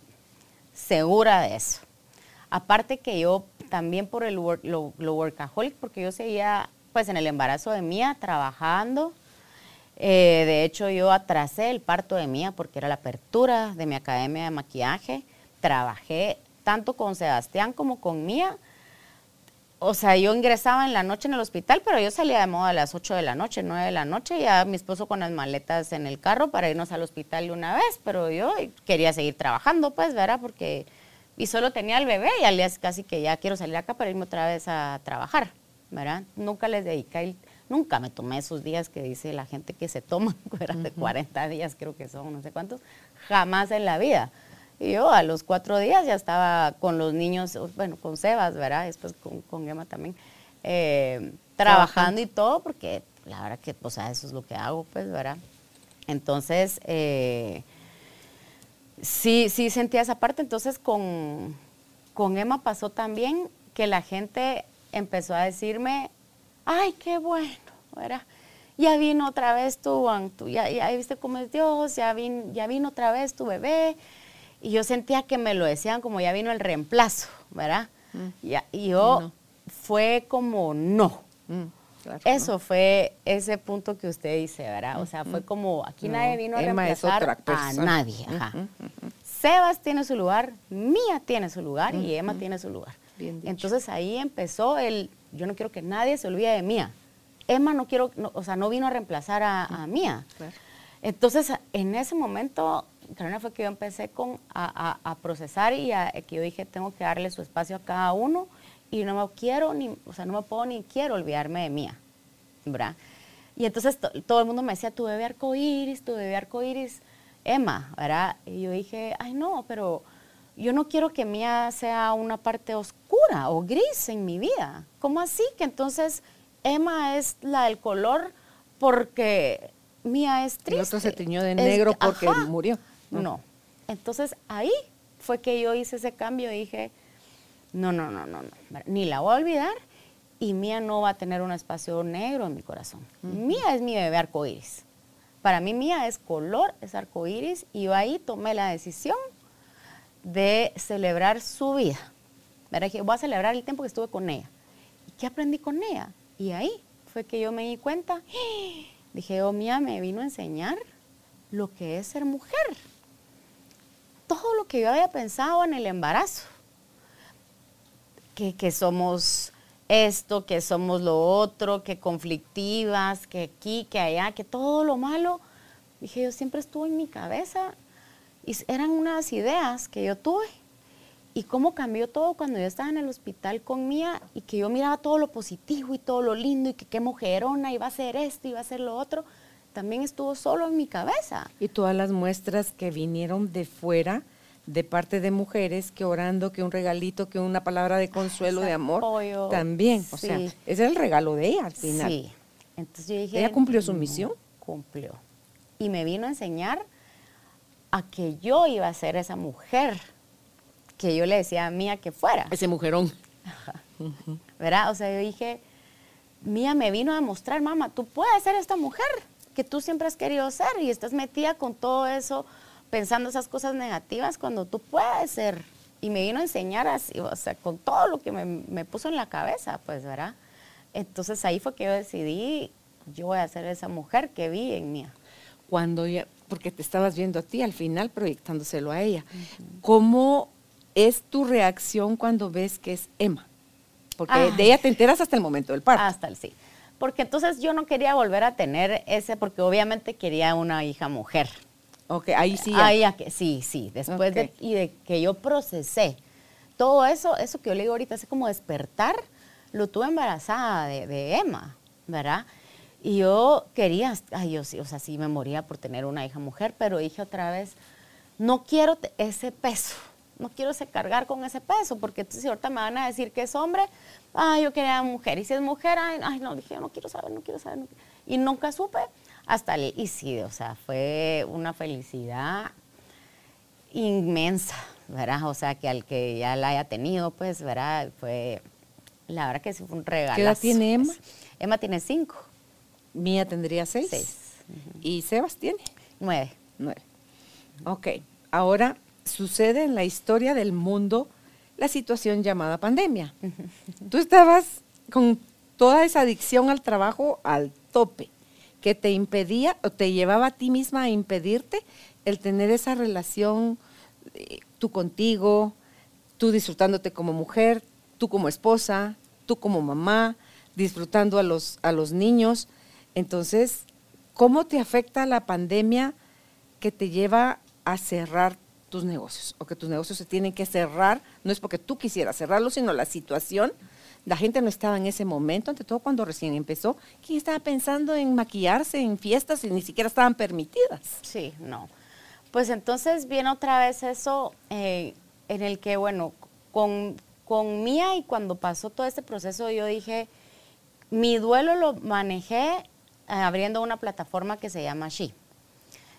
segura de eso. Aparte que yo también por el work- lo, workaholic, porque yo seguía pues en el embarazo de Mía trabajando. Eh, de hecho, yo atrasé el parto de Mía porque era la apertura de mi academia de maquillaje. Trabajé tanto con Sebastián como con Mía. O sea, yo ingresaba en la noche en el hospital, pero yo salía de moda a las 8 de la noche, 9 de la noche, ya mi esposo con las maletas en el carro para irnos al hospital una vez, pero yo quería seguir trabajando, pues, ¿verdad? Porque, y solo tenía el bebé y al día casi que ya quiero salir acá para irme otra vez a trabajar, ¿verdad? Nunca les dediqué, nunca me tomé esos días que dice la gente que se toman, ¿verdad? De 40 días creo que son, no sé cuántos, jamás en la vida. Y yo a los cuatro días ya estaba con los niños, bueno, con Sebas, ¿verdad? Después con, con Emma también, eh, trabajando y todo, porque la verdad que, sea, eso es lo que hago, pues, ¿verdad? Entonces, eh, sí, sí sentía esa parte. Entonces, con, con Emma pasó también que la gente empezó a decirme, ay, qué bueno, ¿verdad? Ya vino otra vez tu, tu- ya, ya viste cómo es Dios, ya, vin- ya vino otra vez tu bebé. Y yo sentía que me lo decían como ya vino el reemplazo, ¿verdad? Ya- y yo no. fue como no. Mm, claro, Eso fue ese punto que usted dice, ¿verdad? O sea, fue como, aquí No, nadie vino a Emma reemplazar a nadie. ajá. Sebas tiene su lugar, Mía tiene su lugar y Emma tiene su lugar. Bien dicho. Entonces ahí empezó el, yo no quiero que nadie se olvide de Mía. Emma no quiero, no, o sea, no vino a reemplazar a, a Mía. Claro. Entonces, en ese momento, Carolina, fue que yo empecé con, a, a- a procesar y a- que yo dije, tengo que darle su espacio a cada uno y no me quiero, ni, o sea, no me puedo ni quiero olvidarme de mía, ¿verdad? Y entonces to- todo el mundo me decía, tu bebé arcoíris, tu bebé arcoíris, Emma, ¿verdad? Y yo dije, ay no, pero yo no quiero que mía sea una parte oscura o gris en mi vida. ¿Cómo así? Que entonces Emma es la del color porque mía es triste. El otro se tiñó de Es- negro porque ajá. murió. ¿no? No. Entonces ahí fue que yo hice ese cambio y dije, no, no, no, no, no, ni la voy a olvidar y Mía no va a tener un espacio negro en mi corazón. Mía es mi bebé arcoíris. Para mí Mía es color, es arcoíris y yo ahí tomé la decisión de celebrar su vida. Voy a celebrar el tiempo que estuve con ella. ¿Y qué aprendí con ella? Y ahí fue que yo me di cuenta, dije, oh, Mía me vino a enseñar lo que es ser mujer. Todo lo que yo había pensado en el embarazo. Que, que somos esto, que somos lo otro, que conflictivas, que aquí, que allá, que todo lo malo. Dije, yo siempre estuvo en mi cabeza y eran unas ideas que yo tuve. Y cómo cambió todo cuando yo estaba en el hospital con Mía y que yo miraba todo lo positivo y todo lo lindo y que qué mujerona iba a ser esto, iba a ser lo otro, también estuvo solo en mi cabeza. Y todas las muestras que vinieron de fuera, de parte de mujeres, que orando, que un regalito, que una palabra de consuelo, Ese de amor, apoyo, también. O sea, ese es el regalo de ella al final. Sí. Entonces yo dije. ¿Ella cumplió su "No, misión? Cumplió. Y me vino a enseñar a que yo iba a ser esa mujer que yo le decía a Mía que fuera. Ese mujerón. ¿Verdad? O sea, yo dije, Mía me vino a demostrar, mamá, tú puedes ser esta mujer que tú siempre has querido ser y estás metida con todo eso, pensando esas cosas negativas cuando tú puedes ser. Y me vino a enseñar así, o sea, con todo lo que me, me puso en la cabeza, pues, ¿verdad? Entonces ahí fue que yo decidí, yo voy a ser esa mujer que vi en Mía. Cuando ella, porque te estabas viendo a ti al final proyectándoselo a ella. ¿Cómo es tu reacción cuando ves que es Emma? Porque Ay. de ella te enteras hasta el momento del parto. Hasta el sí. Porque entonces yo no quería volver a tener ese, porque obviamente quería una hija mujer. Ok, ahí sí. ya. Ah, que, sí, sí. Después de, Ok. y de que yo procesé todo eso, eso que yo le digo ahorita, es como despertar, lo tuve embarazada de, de Emma, ¿verdad? Y yo quería, ay, yo sí, o sea, sí me moría por tener una hija mujer, pero dije otra vez, no quiero ese peso, no quiero ese cargar con ese peso, porque entonces ahorita me van a decir que es hombre, ay, yo quería mujer, y si es mujer, ay, ay, no, dije, yo no quiero saber, no quiero saber, no quiero- y nunca supe hasta el, y sí, o sea, fue una felicidad inmensa, ¿verdad? O sea, que al que ya la haya tenido, pues, ¿verdad? Fue, la verdad que sí fue un regalo. ¿Qué edad tiene Emma? Emma tiene cinco, Mía tendría seis. Seis. ¿Y Sebas tiene? nueve. Nueve. Ok, ahora sucede en la historia del mundo la situación llamada pandemia. Tú estabas con toda esa adicción al trabajo al tope, que te impedía o te llevaba a ti misma a impedirte el tener esa relación eh, tú contigo, tú disfrutándote como mujer, tú como esposa, tú como mamá, disfrutando a los, a los niños. Entonces, ¿cómo te afecta la pandemia que te lleva a cerrar tus negocios o que tus negocios se tienen que cerrar? No es porque tú quisieras cerrarlos, sino la situación. La gente no estaba en ese momento, ante todo cuando recién empezó. ¿Quién estaba pensando en maquillarse en fiestas y ni siquiera estaban permitidas? Sí, no. Pues entonces viene otra vez eso eh, en el que, bueno, con, con Mía y cuando pasó todo este proceso, yo dije, mi duelo lo manejé eh, abriendo una plataforma que se llama She.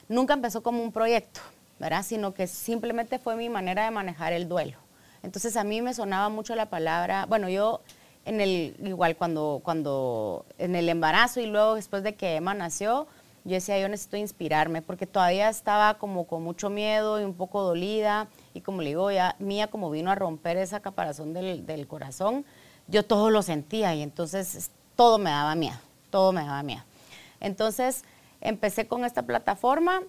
Nunca empezó como un proyecto, ¿verdad? Sino que simplemente fue mi manera de manejar el duelo. Entonces a mí me sonaba mucho la palabra, bueno, yo en el, igual cuando, cuando en el embarazo y luego después de que Emma nació, yo decía, yo necesito inspirarme, porque todavía estaba como con mucho miedo y un poco dolida, y como le digo, ya mía como vino a romper esa caparazón del, del corazón, yo todo lo sentía y entonces es- todo me daba miedo, todo me daba miedo. Entonces empecé con esta plataforma,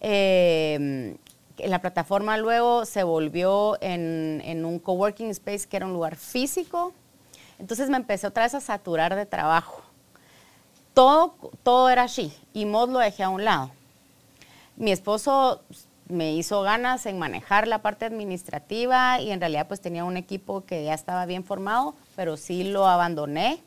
eh, la plataforma luego se volvió en, en un coworking space que era un lugar físico, entonces me empecé otra vez a saturar de trabajo todo, todo era así y Mod lo dejé a un lado. Mi esposo me hizo ganas en manejar la parte administrativa y en realidad pues tenía un equipo que ya estaba bien formado, pero sí lo abandoné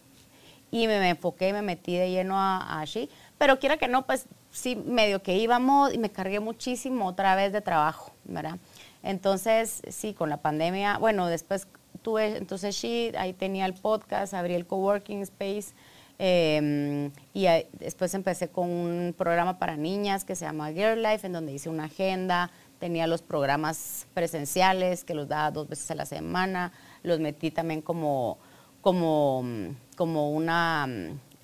y me, enfoqué y me metí de lleno a, a She. Pero quiera que no, pues sí, medio que íbamos y me cargué muchísimo otra vez de trabajo, ¿verdad? Entonces, sí, con la pandemia, bueno, después tuve, entonces She, ahí tenía el podcast, abrí el coworking space, eh, y después empecé con un programa para niñas que se llama Girl Life, en donde hice una agenda, tenía los programas presenciales que los daba dos veces a la semana, los metí también como, como, como, una,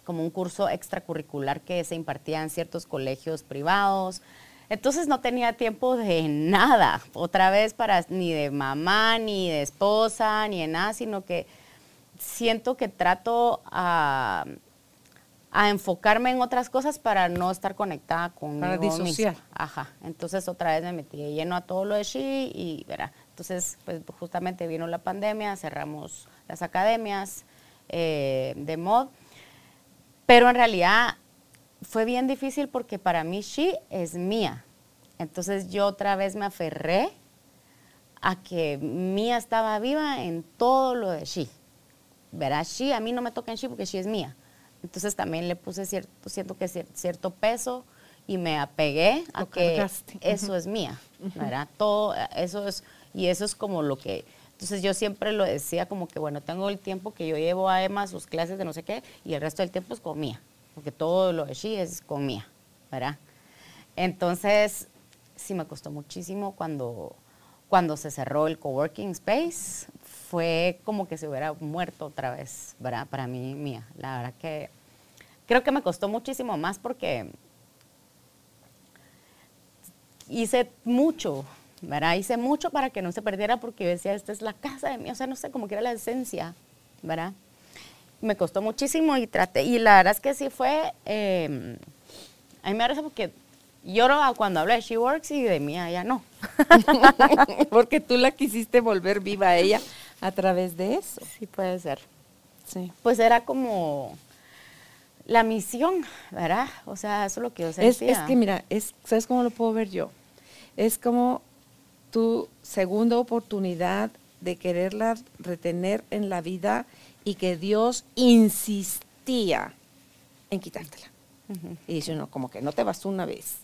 como un curso extracurricular que se impartía en ciertos colegios privados. Entonces no tenía tiempo de nada, otra vez para ni de mamá, ni de esposa, ni de nada, sino que siento que trato a, a enfocarme en otras cosas para no estar conectada conmigo Para disociar. misma. Ajá. Entonces otra vez me metí de lleno a todo lo de She y verá. Entonces, pues justamente vino la pandemia, cerramos las academias eh, de mod. Pero en realidad fue bien difícil porque para mí She es mía. Entonces yo otra vez me aferré a que mía estaba viva en todo lo de She. Verás, She, a mí no me toca en She porque She es mía. Entonces también le puse cierto, siento que cier- cierto peso y me apegué a Lo que cargaste. eso es mía, ¿verdad? Todo eso es, y eso es como lo que, entonces yo siempre lo decía como que, bueno, tengo el tiempo que yo llevo a Emma sus clases de no sé qué, y el resto del tiempo es con mía, porque todo lo de She es con ¿verdad? Entonces, sí me costó muchísimo cuando, cuando se cerró el coworking space, fue como que se hubiera muerto otra vez, ¿verdad? Para mí, mía. La verdad que creo que me costó muchísimo más porque hice mucho, ¿verdad? Hice mucho para que no se perdiera porque yo decía, esta es la casa de mí, o sea, no sé, como que era la esencia, ¿verdad? Me costó muchísimo y traté, y la verdad es que sí fue, eh, a mí me parece porque lloro cuando hablo de She Works y de mí ya no. Porque tú la quisiste volver viva a ella a través de eso. Sí puede ser. Sí. Pues era como la misión, ¿verdad? O sea, eso es lo que yo Es, sentía. es que mira, es, ¿sabes cómo lo puedo ver yo? Es como tu segunda oportunidad de quererla retener en la vida y que Dios insistía en quitártela. Y dice uno, como que no te vas una vez,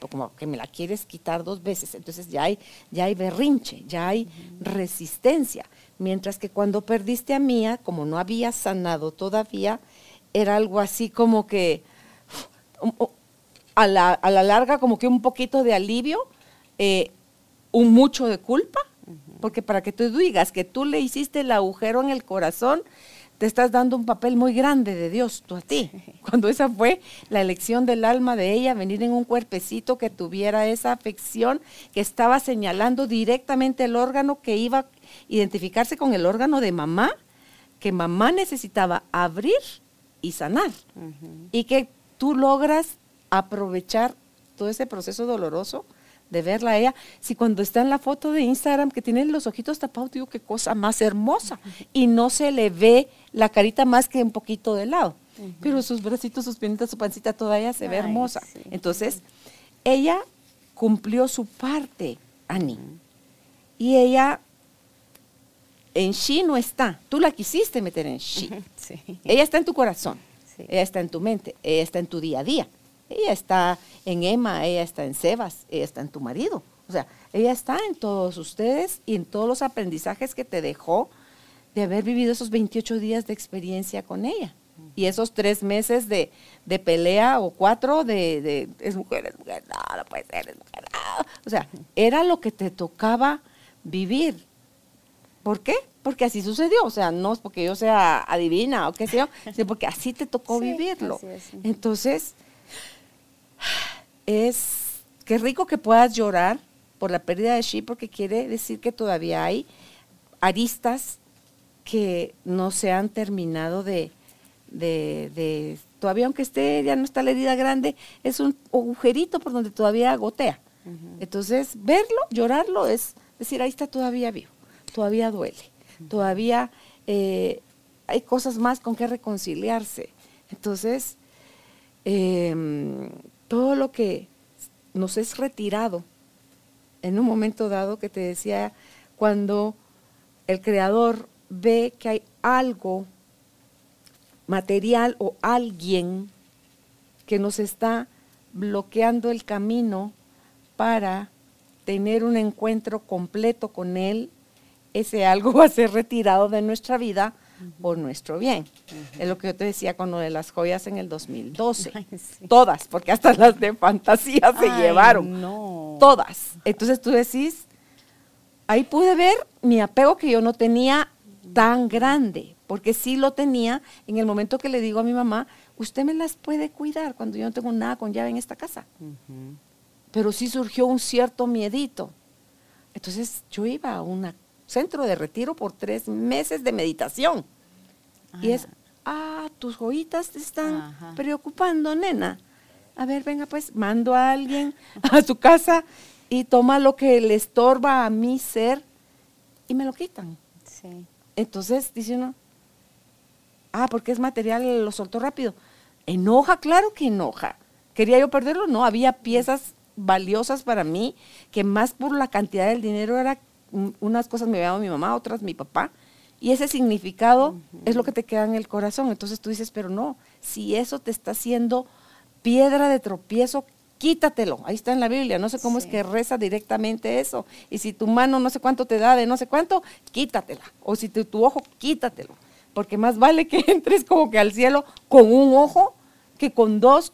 o como que me la quieres quitar dos veces. Entonces ya hay, ya hay berrinche, ya hay resistencia. Mientras que cuando perdiste a Mía, como no había sanado todavía, era algo así como que a la, a la larga como que un poquito de alivio, eh, un mucho de culpa, porque para que tú digas que tú le hiciste el agujero en el corazón, te estás dando un papel muy grande de Dios, tú a ti. Cuando esa fue la elección del alma de ella, venir en un cuerpecito que tuviera esa afección, que estaba señalando directamente el órgano que iba a identificarse con el órgano de mamá, que mamá necesitaba abrir y sanar. Y que tú logras aprovechar todo ese proceso doloroso de verla a ella. Si cuando está en la foto de Instagram que tiene los ojitos tapados, digo, qué cosa más hermosa. Y no se le ve la carita más que un poquito de lado. Pero sus bracitos, sus piernitas, su pancita, toda ella se ve Ay, hermosa. sí. Entonces, ella cumplió su parte, Ani. Y ella en She no está. Tú la quisiste meter en She. Sí. Ella está en tu corazón, Sí. ella está en tu mente, ella está en tu día a día. Ella está en Emma, ella está en Sebas, ella está en tu marido. O sea, ella está en todos ustedes y en todos los aprendizajes que te dejó de haber vivido esos 28 días de experiencia con ella. Y esos tres meses de, de pelea o cuatro de, de, es mujer, es mujer, no, no puede ser, es mujer. no". O sea, era lo que te tocaba vivir. ¿Por qué? Porque así sucedió, o sea, no es porque yo sea adivina o qué sé yo, sino porque así te tocó Sí, vivirlo. así es, sí. Entonces, es qué rico que puedas llorar por la pérdida de She, porque quiere decir que todavía hay aristas que no se han terminado de, de, de- todavía aunque esté, ya no está la herida grande, es un agujerito por donde todavía gotea. Entonces, verlo, llorarlo, es decir, ahí está todavía vivo, todavía duele, todavía eh, hay cosas más con que reconciliarse. Entonces, em, todo lo que nos es retirado en un momento dado que te decía, cuando el creador ve que hay algo material o alguien que nos está bloqueando el camino para tener un encuentro completo con Él, ese algo va a ser retirado de nuestra vida por nuestro bien. Es lo que yo te decía con lo de las joyas en el 2012. Ay, sí. Todas, porque hasta las de fantasía se Ay, llevaron. no. Todas. Entonces tú decís, ahí pude ver mi apego que yo no tenía tan grande, porque sí lo tenía en el momento que le digo a mi mamá, usted me las puede cuidar cuando yo no tengo nada con llave en esta casa. Pero sí surgió un cierto miedito. Entonces yo iba a un centro de retiro por tres meses de meditación. Y es, ah, tus joyitas te están Ajá. preocupando, nena. A ver, venga pues, mando a alguien a su casa y toma lo que le estorba a mi ser y me lo quitan. Sí. Entonces dice uno, ah, porque es material, lo soltó rápido. Enoja, claro que enoja. ¿Quería yo perderlo? No, había piezas valiosas para mí, que más por la cantidad del dinero era, unas cosas me había dado mi mamá, otras mi papá, y ese significado es lo que te queda en el corazón. Entonces tú dices, pero no, si eso te está haciendo piedra de tropiezo, quítatelo. Ahí está en la Biblia. No sé cómo es que reza directamente eso. Y si tu mano no sé cuánto te da de no sé cuánto, quítatela. O si tu, tu ojo, quítatelo. Porque más vale que entres como que al cielo con un ojo que con dos,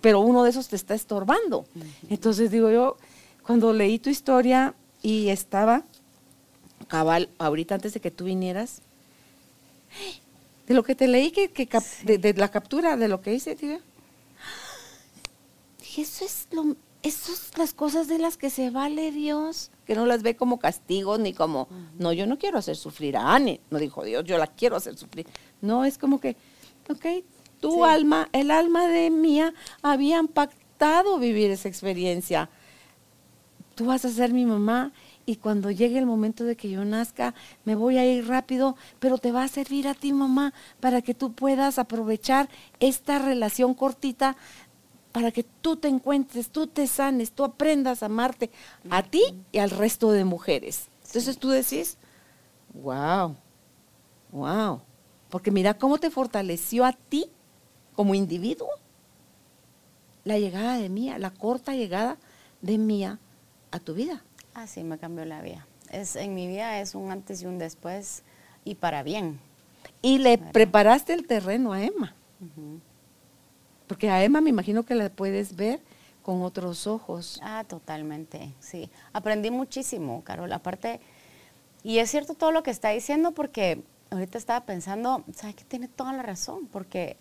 pero uno de esos te está estorbando. Entonces digo yo, cuando leí tu historia y estaba cabal, ahorita antes de que tú vinieras, de lo que te leí, que, que cap- de, de la captura, de lo que hice, dije, dije, eso es lo, eso es las cosas de las que se vale Dios, que no las ve como castigo ni como, no, yo no quiero hacer sufrir a Anne, no dijo Dios, yo la quiero hacer sufrir. No, es como que, ok, tu Sí. alma, el alma de Mía habían pactado vivir esa experiencia tú vas a ser mi mamá y cuando llegue el momento de que yo nazca, me voy a ir rápido, pero te va a servir a ti, mamá, para que tú puedas aprovechar esta relación cortita, para que tú te encuentres, tú te sanes, tú aprendas a amarte a ti y al resto de mujeres. Entonces tú decís, wow, wow, porque mira cómo te fortaleció a ti como individuo la llegada de Mía, la corta llegada de Mía a tu vida. Así me cambió la vida. Es, en mi vida es un antes y un después y para bien. Y le preparaste el terreno a Emma. Porque a Emma me imagino que la puedes ver con otros ojos. Ah, totalmente, sí. Aprendí muchísimo, Carol. Aparte, y es cierto todo lo que está diciendo porque ahorita estaba pensando, ¿sabes que tiene toda la razón? Porque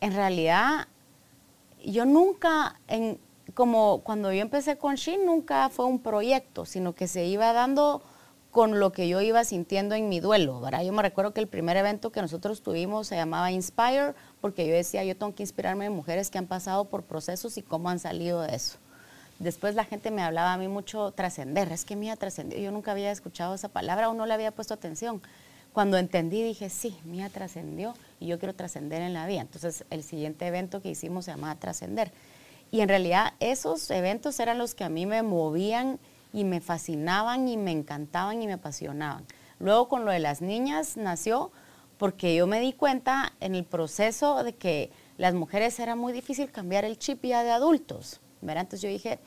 en realidad yo nunca, en, como cuando yo empecé con Shin, nunca fue un proyecto, sino que se iba dando con lo que yo iba sintiendo en mi duelo. Yo me recuerdo que el primer evento que nosotros tuvimos se llamaba Inspire, porque yo decía, yo tengo que inspirarme en mujeres que han pasado por procesos y cómo han salido de eso. Después la gente me hablaba a mí mucho trascender, es que Mía trascendió, yo nunca había escuchado esa palabra o no le había puesto atención. Cuando entendí dije, sí, Mía trascendió y yo quiero trascender en la vida. Entonces el siguiente evento que hicimos se llamaba Trascender. Y en realidad esos eventos eran los que a mí me movían y me fascinaban y me encantaban y me apasionaban. Luego con lo de las niñas nació porque yo me di cuenta en el proceso de que las mujeres era muy difícil cambiar el chip ya de adultos. ¿verdad? Entonces yo dije,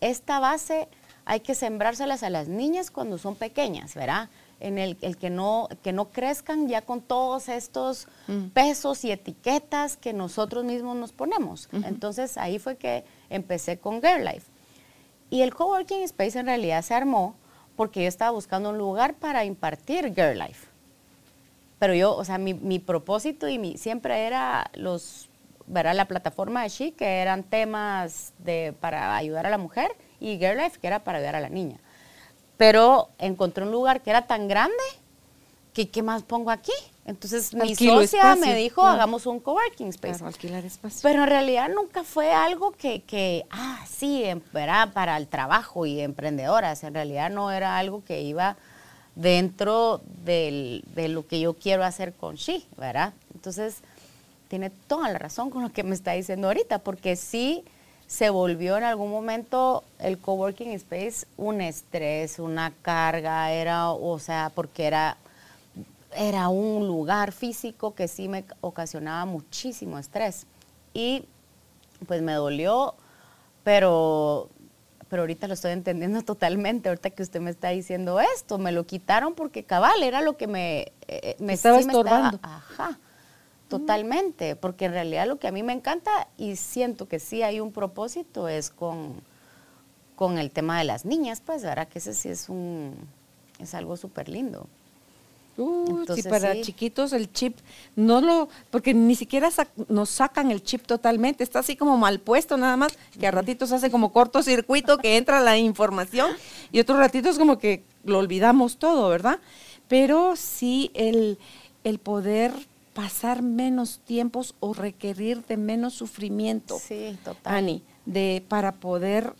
esta base hay que sembrárselas a las niñas cuando son pequeñas, ¿verdad? En el, el que, no, que no crezcan ya con todos estos pesos y etiquetas que nosotros mismos nos ponemos. Entonces ahí fue que empecé con Girl Life. Y el coworking space en realidad se armó porque yo estaba buscando un lugar para impartir Girl Life. Pero yo, o sea, mi, propósito y mi, siempre era los, ¿verdad? la plataforma de She, que eran temas de, para ayudar a la mujer, y Girl Life, que era para ayudar a la niña. Pero encontré un lugar que era tan grande que ¿qué más pongo aquí? Entonces mi Alquilo socia espacio, me dijo, claro. hagamos un coworking space. Claro, alquilar espacio. Pero en realidad nunca fue algo que, que ah, sí, em- era para el trabajo y emprendedoras. En realidad no era algo que iba dentro del- de lo que yo quiero hacer con She, ¿verdad? Entonces, tiene toda la razón con lo que me está diciendo ahorita, porque sí se volvió en algún momento el coworking space un estrés, una carga, era, o sea, porque era era un lugar físico que sí me ocasionaba muchísimo estrés. Y pues me dolió, pero, pero ahorita lo estoy entendiendo totalmente, ahorita que usted me está diciendo esto, me lo quitaron porque cabal, era lo que me, eh, me, Estaba sí me estaba- estorbando. ajá, totalmente, porque en realidad lo que a mí me encanta y siento que sí hay un propósito es con, con el tema de las niñas, pues, ¿verdad? Que ese sí es un, es algo súper lindo. Uh, Entonces, sí, para sí. chiquitos el chip no lo, porque ni siquiera sac- nos sacan el chip totalmente, está así como mal puesto nada más, que a ratitos hace como cortocircuito que entra la información y otros ratitos como que lo olvidamos todo, ¿verdad? Pero sí el, el poder pasar menos tiempos o requerir de menos sufrimiento. Sí, total. Ani, de, para poder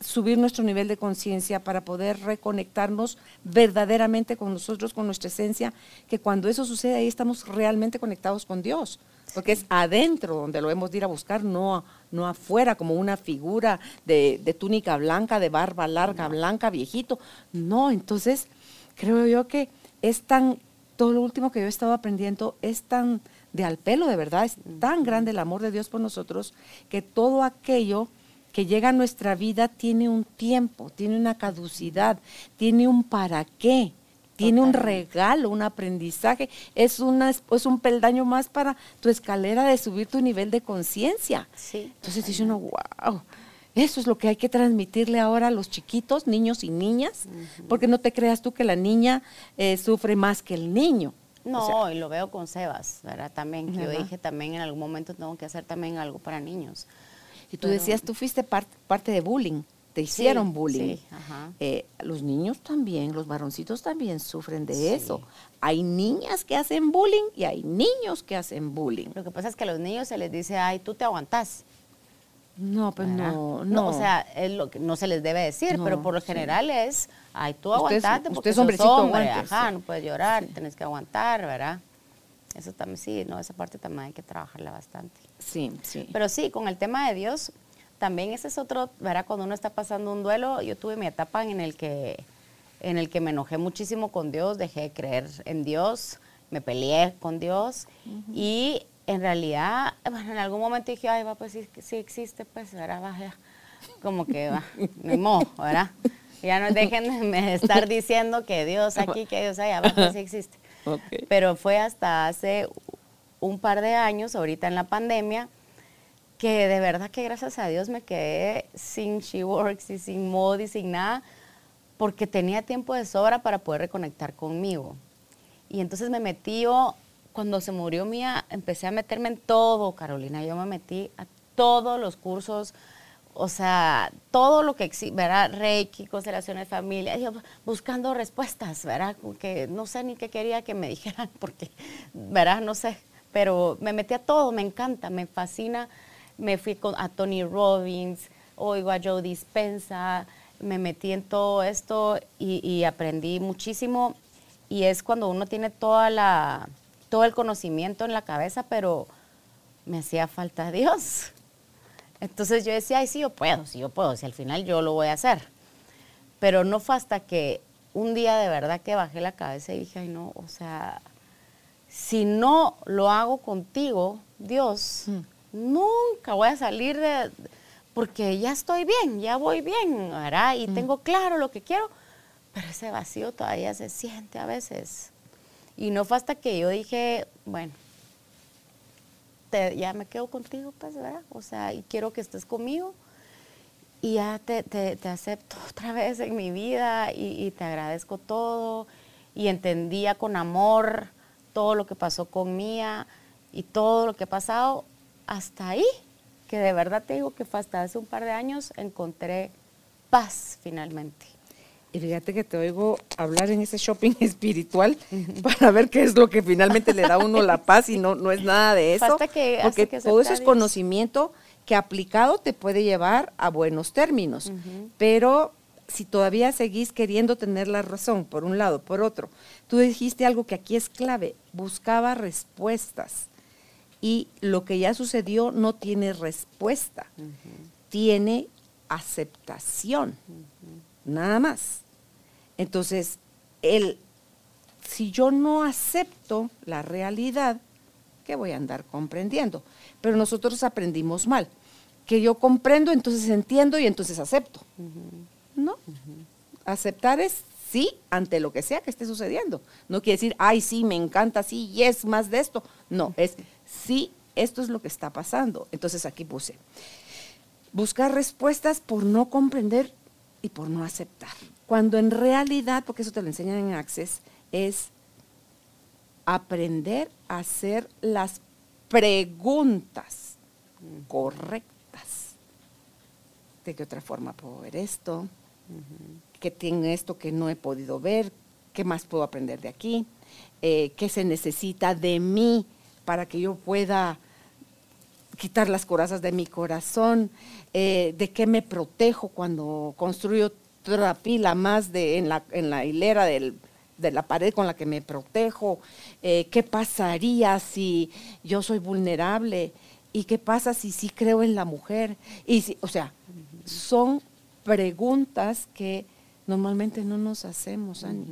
subir nuestro nivel de conciencia, para poder reconectarnos verdaderamente con nosotros, con nuestra esencia, que cuando eso sucede ahí estamos realmente conectados con Dios, porque es adentro donde lo hemos de ir a buscar, no, no afuera como una figura de, de túnica blanca, de barba larga, blanca, viejito. No, entonces creo yo que es tan, todo lo último que yo he estado aprendiendo es tan de al pelo, de verdad, es tan grande el amor de Dios por nosotros, que todo aquello que llega a nuestra vida tiene un tiempo, tiene una caducidad, tiene un para qué, tiene un regalo, un aprendizaje, es, una, es un peldaño más para tu escalera de subir tu nivel de conciencia. Sí, Entonces dice uno, wow, eso es lo que hay que transmitirle ahora a los chiquitos, niños y niñas, porque no te creas tú que la niña eh, sufre más que el niño. No, O sea, y lo veo con Sebas, ¿verdad? También, que yo dije también en algún momento tengo que hacer también algo para niños. Y tú pero- decías, tú fuiste par- parte de bullying, te hicieron Sí, bullying. sí, ajá. Eh, los niños también, los varoncitos también sufren de Sí. eso. Hay niñas que hacen bullying y hay niños que hacen bullying. Lo que pasa es que a los niños se les dice, ay, tú te aguantás. No, pues no, no. O sea, es lo que no se les debe decir, No, pero por lo sí. general es, ay, tú Usted es- aguantate usted porque es sos hombrecito, hombre, aguante, ajá, sí. no puedes llorar, tienes que aguantar, ¿verdad? Eso también sí, no, esa parte también hay que trabajarla bastante. Sí, sí. Pero sí, con el tema de Dios, también ese es otro, ¿verdad? Cuando uno está pasando un duelo, yo tuve mi etapa en el que, en el que me enojé muchísimo con Dios, dejé de creer en Dios, me peleé con Dios y en realidad, bueno, en algún momento dije, ay, va, pues sí, sí existe, pues. Va, ya. Como que va, me mojo, ¿verdad? Ya no dejen de estar diciendo que Dios aquí, que Dios allá, va, pues sí existe. Ok. Pero fue hasta hace un par de años, ahorita en la pandemia, que de verdad que gracias a Dios me quedé sin SheWorks y sin Mod y sin nada, porque tenía tiempo de sobra para poder reconectar conmigo. Y entonces me metí yo, cuando se murió Mía, empecé a meterme en todo, Carolina. Yo me metí a todos los cursos, o sea, todo lo que existe, ¿verdad? Reiki, constelaciones de familia, buscando respuestas, ¿verdad? Como que no sé ni qué quería que me dijeran, porque, ¿verdad? No sé, pero me metí a todo, me encanta, me fascina. Me fui con, a Tony Robbins, oigo a Joe Dispensa, me metí en todo esto y, aprendí muchísimo. Y es cuando uno tiene toda la, todo el conocimiento en la cabeza, pero me hacía falta Dios. Entonces yo decía, ay, sí, yo puedo, sí, yo puedo, si al final yo lo voy a hacer. Pero no fue hasta que un día de verdad que bajé la cabeza y dije, ay, no, o sea, si no lo hago contigo, Dios, nunca voy a salir de... Porque ya estoy bien, ya voy bien, ¿verdad? Y tengo claro lo que quiero, pero ese vacío todavía se siente a veces. Y no fue hasta que yo dije, bueno, te- ya me quedo contigo, pues, ¿verdad? O sea, y quiero que estés conmigo y ya te, te- te acepto otra vez en mi vida y, y te agradezco todo y entendía con amor todo lo que pasó con Mía y todo lo que ha pasado hasta ahí, que de verdad te digo que fue hasta hace un par de años encontré paz finalmente. Y fíjate que te oigo hablar en ese shopping espiritual para ver qué es lo que finalmente le da a uno la paz y no, no es nada de eso. Hasta que- hasta porque que todo eso es conocimiento que aplicado te puede llevar a buenos términos. Pero si todavía seguís queriendo tener la razón, por un lado, por otro, tú dijiste algo que aquí es clave, buscaba respuestas. Y lo que ya sucedió no tiene respuesta, tiene aceptación, nada más. Entonces, el, si yo no acepto la realidad, ¿qué voy a andar comprendiendo? Pero nosotros aprendimos mal, que yo comprendo, entonces entiendo y entonces acepto. No, aceptar es sí ante lo que sea que esté sucediendo. No quiere decir, ay, sí, me encanta, sí, y es más de esto. No, es sí, esto es lo que está pasando. Entonces aquí puse, buscar respuestas por no comprender y por no aceptar. Cuando en realidad, porque eso te lo enseñan en Access, es aprender a hacer las preguntas correctas. ¿De qué otra forma puedo ver esto? ¿Qué tiene esto que no he podido ver? ¿Qué más puedo aprender de aquí? Eh, ¿Qué se necesita de mí para que yo pueda quitar las corazas de mi corazón, eh, de qué me protejo cuando construyo otra pila más de, en, la, en la hilera del, de la pared con la que me protejo, eh, qué pasaría si yo soy vulnerable y qué pasa si sí creo en la mujer. Y si, o sea, son preguntas que normalmente no nos hacemos, Ani.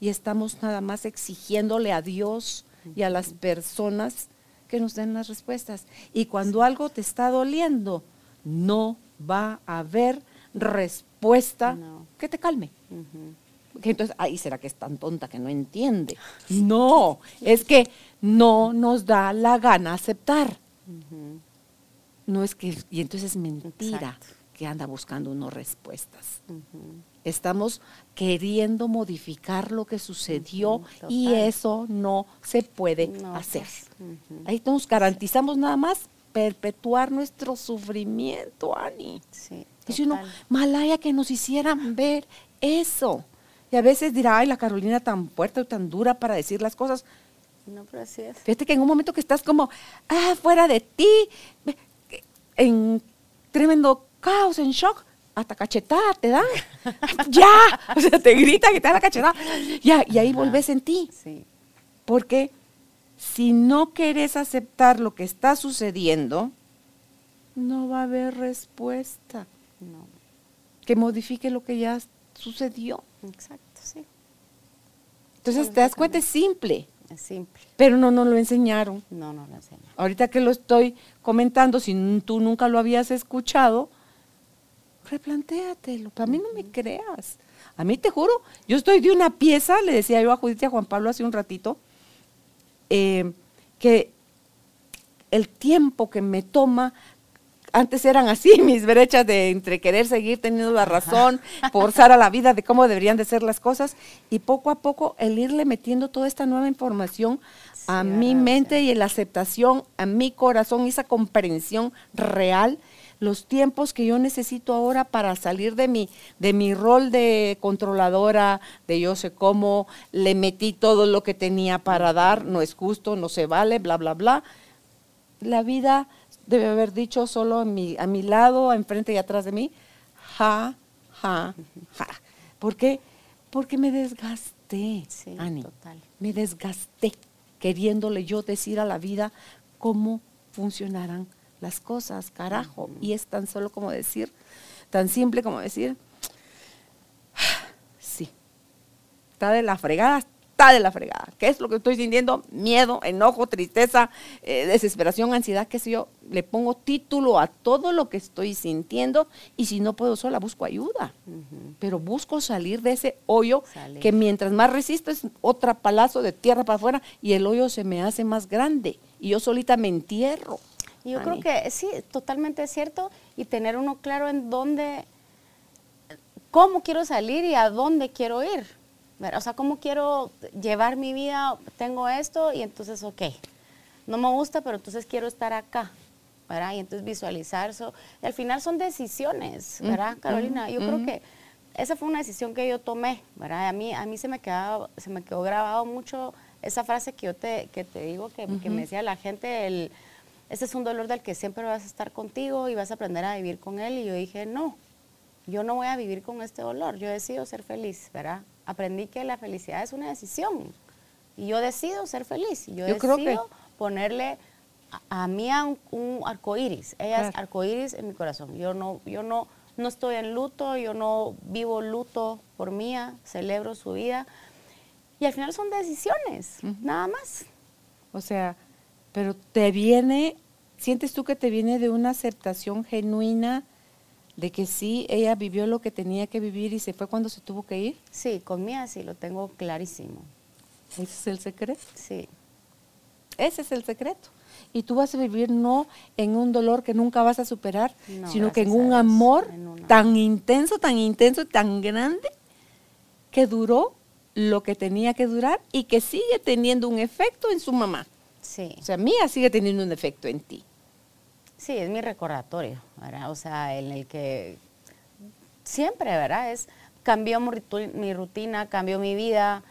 Y estamos nada más exigiéndole a Dios y a las personas que nos den las respuestas. Y cuando algo te está doliendo, no va a haber respuesta que te calme. Que entonces, ahí será que es tan tonta que no entiende. No, es que no nos da la gana aceptar. No es que, y entonces es mentira que anda buscando unas respuestas. Estamos queriendo modificar lo que sucedió y eso no se puede hacer. Pues, Ahí nos garantizamos nada más perpetuar nuestro sufrimiento, Ani. Sí, y uno, malaya que nos hicieran ver eso. Y a veces dirá, ay, la Carolina tan fuerte o tan dura para decir las cosas. No, pero así es. Fíjate que en un momento que estás como, ah, fuera de ti, en tremendo caos, en shock, hasta cachetada te dan. ya, o sea, te grita que te da la cachetada. Ya, y ahí volvés en ti. Sí. Porque si no quieres aceptar lo que está sucediendo, no va a haber respuesta. No. Que modifique lo que ya sucedió. Exacto, sí. Entonces, te das cuenta, es simple. Es simple. Pero no nos lo enseñaron. No, no lo enseñaron. Ahorita que lo estoy comentando, si tú nunca lo habías escuchado, replantéatelo, para mí no me creas. A mí te juro, yo estoy de una pieza, le decía yo a Judith y a Juan Pablo hace un ratito, eh, que el tiempo que me toma, antes eran así mis brechas de entre querer seguir teniendo la razón, forzar a la vida de cómo deberían de ser las cosas, y poco a poco el irle metiendo toda esta nueva información a mi mente y la aceptación, a mi corazón, esa comprensión real los tiempos que yo necesito ahora para salir de mi, de mi rol de controladora, de yo sé cómo, le metí todo lo que tenía para dar, no es justo, no se vale, bla, bla, bla. La vida debe haber dicho solo a mi, a mi lado, enfrente y atrás de mí, ja, ja, ja. ¿Por qué? Porque me desgasté, Ani. Me desgasté queriéndole yo decir a la vida cómo funcionarán las cosas, carajo. Y es tan solo como decir, tan simple como decir, sí, está de la fregada, está de la fregada. ¿Qué es lo que estoy sintiendo? Miedo, enojo, tristeza, eh, desesperación, ansiedad, qué sé yo. Le pongo título a todo lo que estoy sintiendo y si no puedo sola, busco ayuda. Pero busco salir de ese hoyo que mientras más resisto es otra palazo de tierra para afuera y el hoyo se me hace más grande y yo solita me entierro. Yo creo que sí, totalmente cierto y tener uno claro en dónde, cómo quiero salir y a dónde quiero ir. O sea, cómo quiero llevar mi vida, tengo esto y entonces, ok, no me gusta, pero entonces quiero estar acá. ¿verdad? Y entonces visualizar eso. Y al final son decisiones, ¿verdad, Carolina? Yo creo que esa fue una decisión que yo tomé, ¿verdad? A mí, a mí se, me quedaba, se me quedó grabado mucho esa frase que yo te, que te digo, que, que me decía la gente, el ese es un dolor del que siempre vas a estar contigo y vas a aprender a vivir con él. Y yo dije, no, yo no voy a vivir con este dolor, yo decido ser feliz, ¿verdad? Aprendí que la felicidad es una decisión y yo decido ser feliz. Yo, decido ponerle a, mí un, un arco iris. Ella es arco iris en mi corazón. Yo no, yo no, no estoy en luto, yo no vivo luto por mía, celebro su vida. Y al final son decisiones, nada más. O sea, pero te viene, ¿sientes tú que te viene de una aceptación genuina de que sí, ella vivió lo que tenía que vivir y se fue cuando se tuvo que ir? Sí, con Mía sí, lo tengo clarísimo. ¿Ese es el secreto? Sí. Ese es el secreto. Y tú vas a vivir no en un dolor que nunca vas a superar, sino que en un amor tan intenso, tan intenso, tan grande, que duró lo que tenía que durar y que sigue teniendo un efecto en su mamá. Sí. O sea, mía sigue teniendo un efecto en ti. Sí, es mi recordatorio, ¿verdad? O sea, en el que siempre, ¿verdad? Es, cambió mi rutina, cambió mi vida,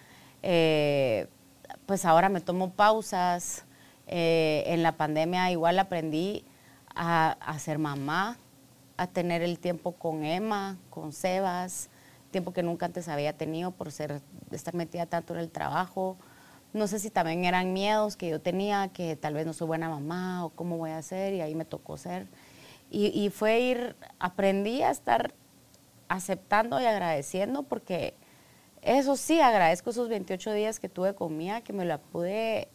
eh, pues ahora me tomo pausas. Eh, en la pandemia igual aprendí a, a ser mamá, a tener el tiempo con Emma, con Sebas, tiempo que nunca antes había tenido por ser, estar metida tanto en el trabajo. No sé si también eran miedos que yo tenía, que tal vez no soy buena mamá o cómo voy a hacer, y ahí me tocó ser. Y, y fue ir, aprendí a estar aceptando y agradeciendo porque eso sí, agradezco esos 28 días que tuve con Mía, que me la pude,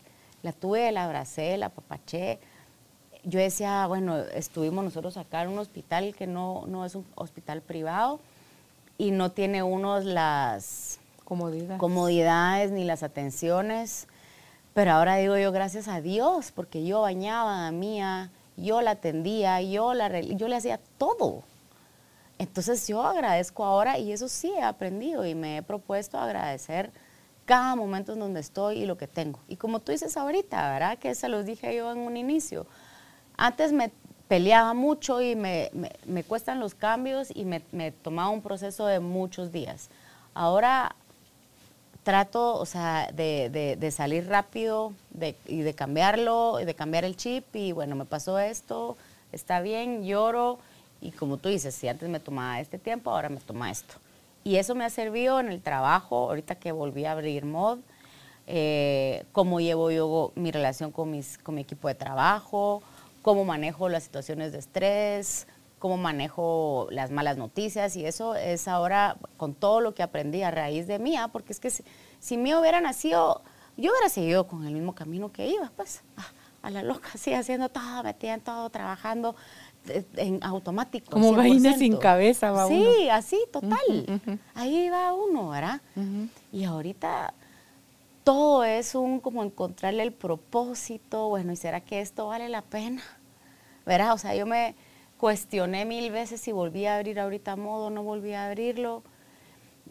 la tuve, la abracé, la papaché. Yo decía, bueno, estuvimos nosotros acá en un hospital que no, no es un hospital privado y no tiene unos las Comodidad. comodidades ni las atenciones. Pero ahora digo yo, gracias a Dios, porque yo bañaba a Mía, yo la atendía, yo, la, yo le hacía todo. Entonces yo agradezco ahora y eso sí he aprendido y me he propuesto agradecer cada momento en donde estoy y lo que tengo. Y como tú dices ahorita, ¿verdad? Que se los dije yo en un inicio. Antes me peleaba mucho y me, me- me cuestan los cambios y me, me tomaba un proceso de muchos días. Ahora trato, o sea, de, de- de salir rápido de- y de cambiarlo, de cambiar el chip y bueno, me pasó esto, está bien, lloro y como tú dices, si antes me tomaba este tiempo, ahora me toma esto. Y eso me ha servido en el trabajo, ahorita que volví a abrir mod, eh, cómo llevo yo mi relación con, mis, con mi equipo de trabajo, cómo manejo las situaciones de estrés, cómo manejo las malas noticias y eso es ahora con todo lo que aprendí a raíz de Mía, porque es que si, si Mía hubiera nacido, yo hubiera seguido con el mismo camino que iba, pues a, a la loca, así haciendo todo, metida en todo, trabajando eh, en automático. Como gallina 100%. sin cabeza va sí, uno. así, total. Ahí va uno, ¿verdad? Y ahorita todo es un como encontrarle el propósito, bueno, ¿y será que esto vale la pena? ¿Verdad? O sea, yo me cuestioné mil veces si volví a abrir ahorita modo o no volví a abrirlo.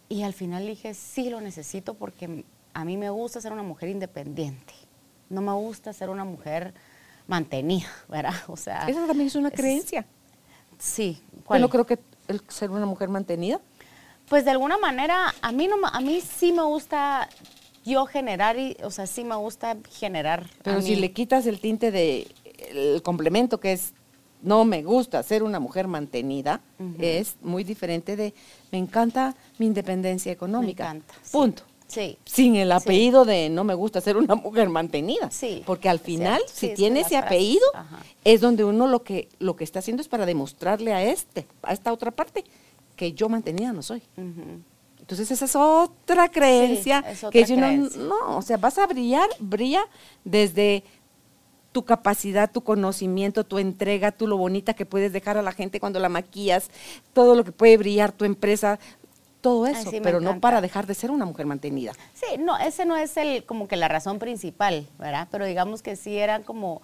Y al final dije, sí lo necesito porque a mí me gusta ser una mujer independiente. No me gusta ser una mujer mantenida, ¿verdad? O sea, Esa también es una es- creencia. sí. Yo ¿cuál? no creo que el ser una mujer mantenida. Pues de alguna manera, a mí, no, a mí sí me gusta yo generar, y, o sea, sí me gusta generar. Pero si le quitas el tinte de el complemento que es no me gusta ser una mujer mantenida, es muy diferente de me encanta mi independencia económica. encanta, sí. Punto. Sí. Sin el Sí. apellido de no me gusta ser una mujer mantenida. Sí, Porque al final. Sí, si es tiene ese apellido, ajá. es donde uno lo que, lo que está haciendo es para demostrarle a este, a esta otra parte, que yo mantenida no soy. Entonces esa es otra creencia es otra que si uno creencia. no, o sea, vas a brillar, brilla desde tu capacidad, tu conocimiento, tu entrega, tú lo bonita que puedes dejar a la gente cuando la maquillas, todo lo que puede brillar tu empresa, todo Ay, eso, sí, pero no para dejar de ser una mujer mantenida. Sí, no, ese no es el, como que la razón principal, ¿verdad? Pero digamos que sí era como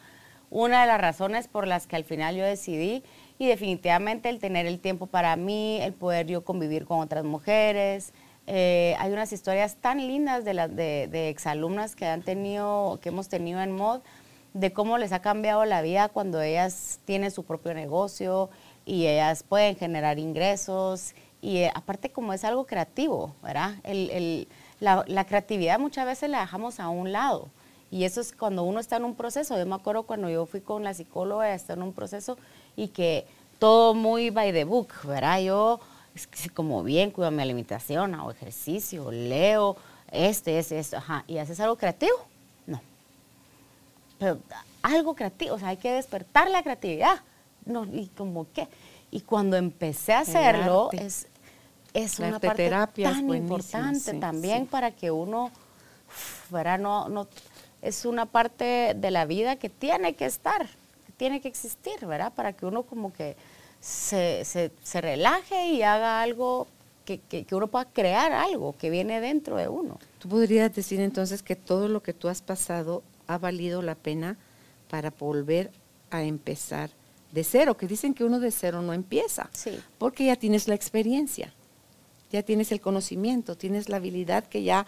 una de las razones por las que al final yo decidí y definitivamente el tener el tiempo para mí, el poder yo convivir con otras mujeres. Eh, hay unas historias tan lindas de, las de, de exalumnas que han tenido, que hemos tenido en MOD, de cómo les ha cambiado la vida cuando ellas tienen su propio negocio y ellas pueden generar ingresos y eh, aparte como es algo creativo, ¿verdad? El, el- la, la creatividad muchas veces la dejamos a un lado y eso es cuando uno está en un proceso. Yo me acuerdo cuando yo fui con la psicóloga, está en un proceso y que todo muy by the book, ¿verdad? Yo como bien cuido mi alimentación, hago ejercicio, leo, este, este, esto, ajá, y haces algo creativo, pero algo creativo, o sea, hay que despertar la creatividad. No, y como que, y cuando empecé a hacerlo, es, es La una arte parte tan importante sí, también sí. para que uno, ¿verdad? No, no, es una parte de la vida que tiene que estar, que tiene que existir, ¿verdad? Para que uno como que se, se, se relaje y haga algo, que, que, que uno pueda crear algo que viene dentro de uno. Tú podrías decir entonces que todo lo que tú has pasado ha valido la pena para volver a empezar de cero, que dicen que uno de cero no empieza, Sí. porque ya tienes la experiencia, ya tienes el conocimiento, tienes la habilidad que ya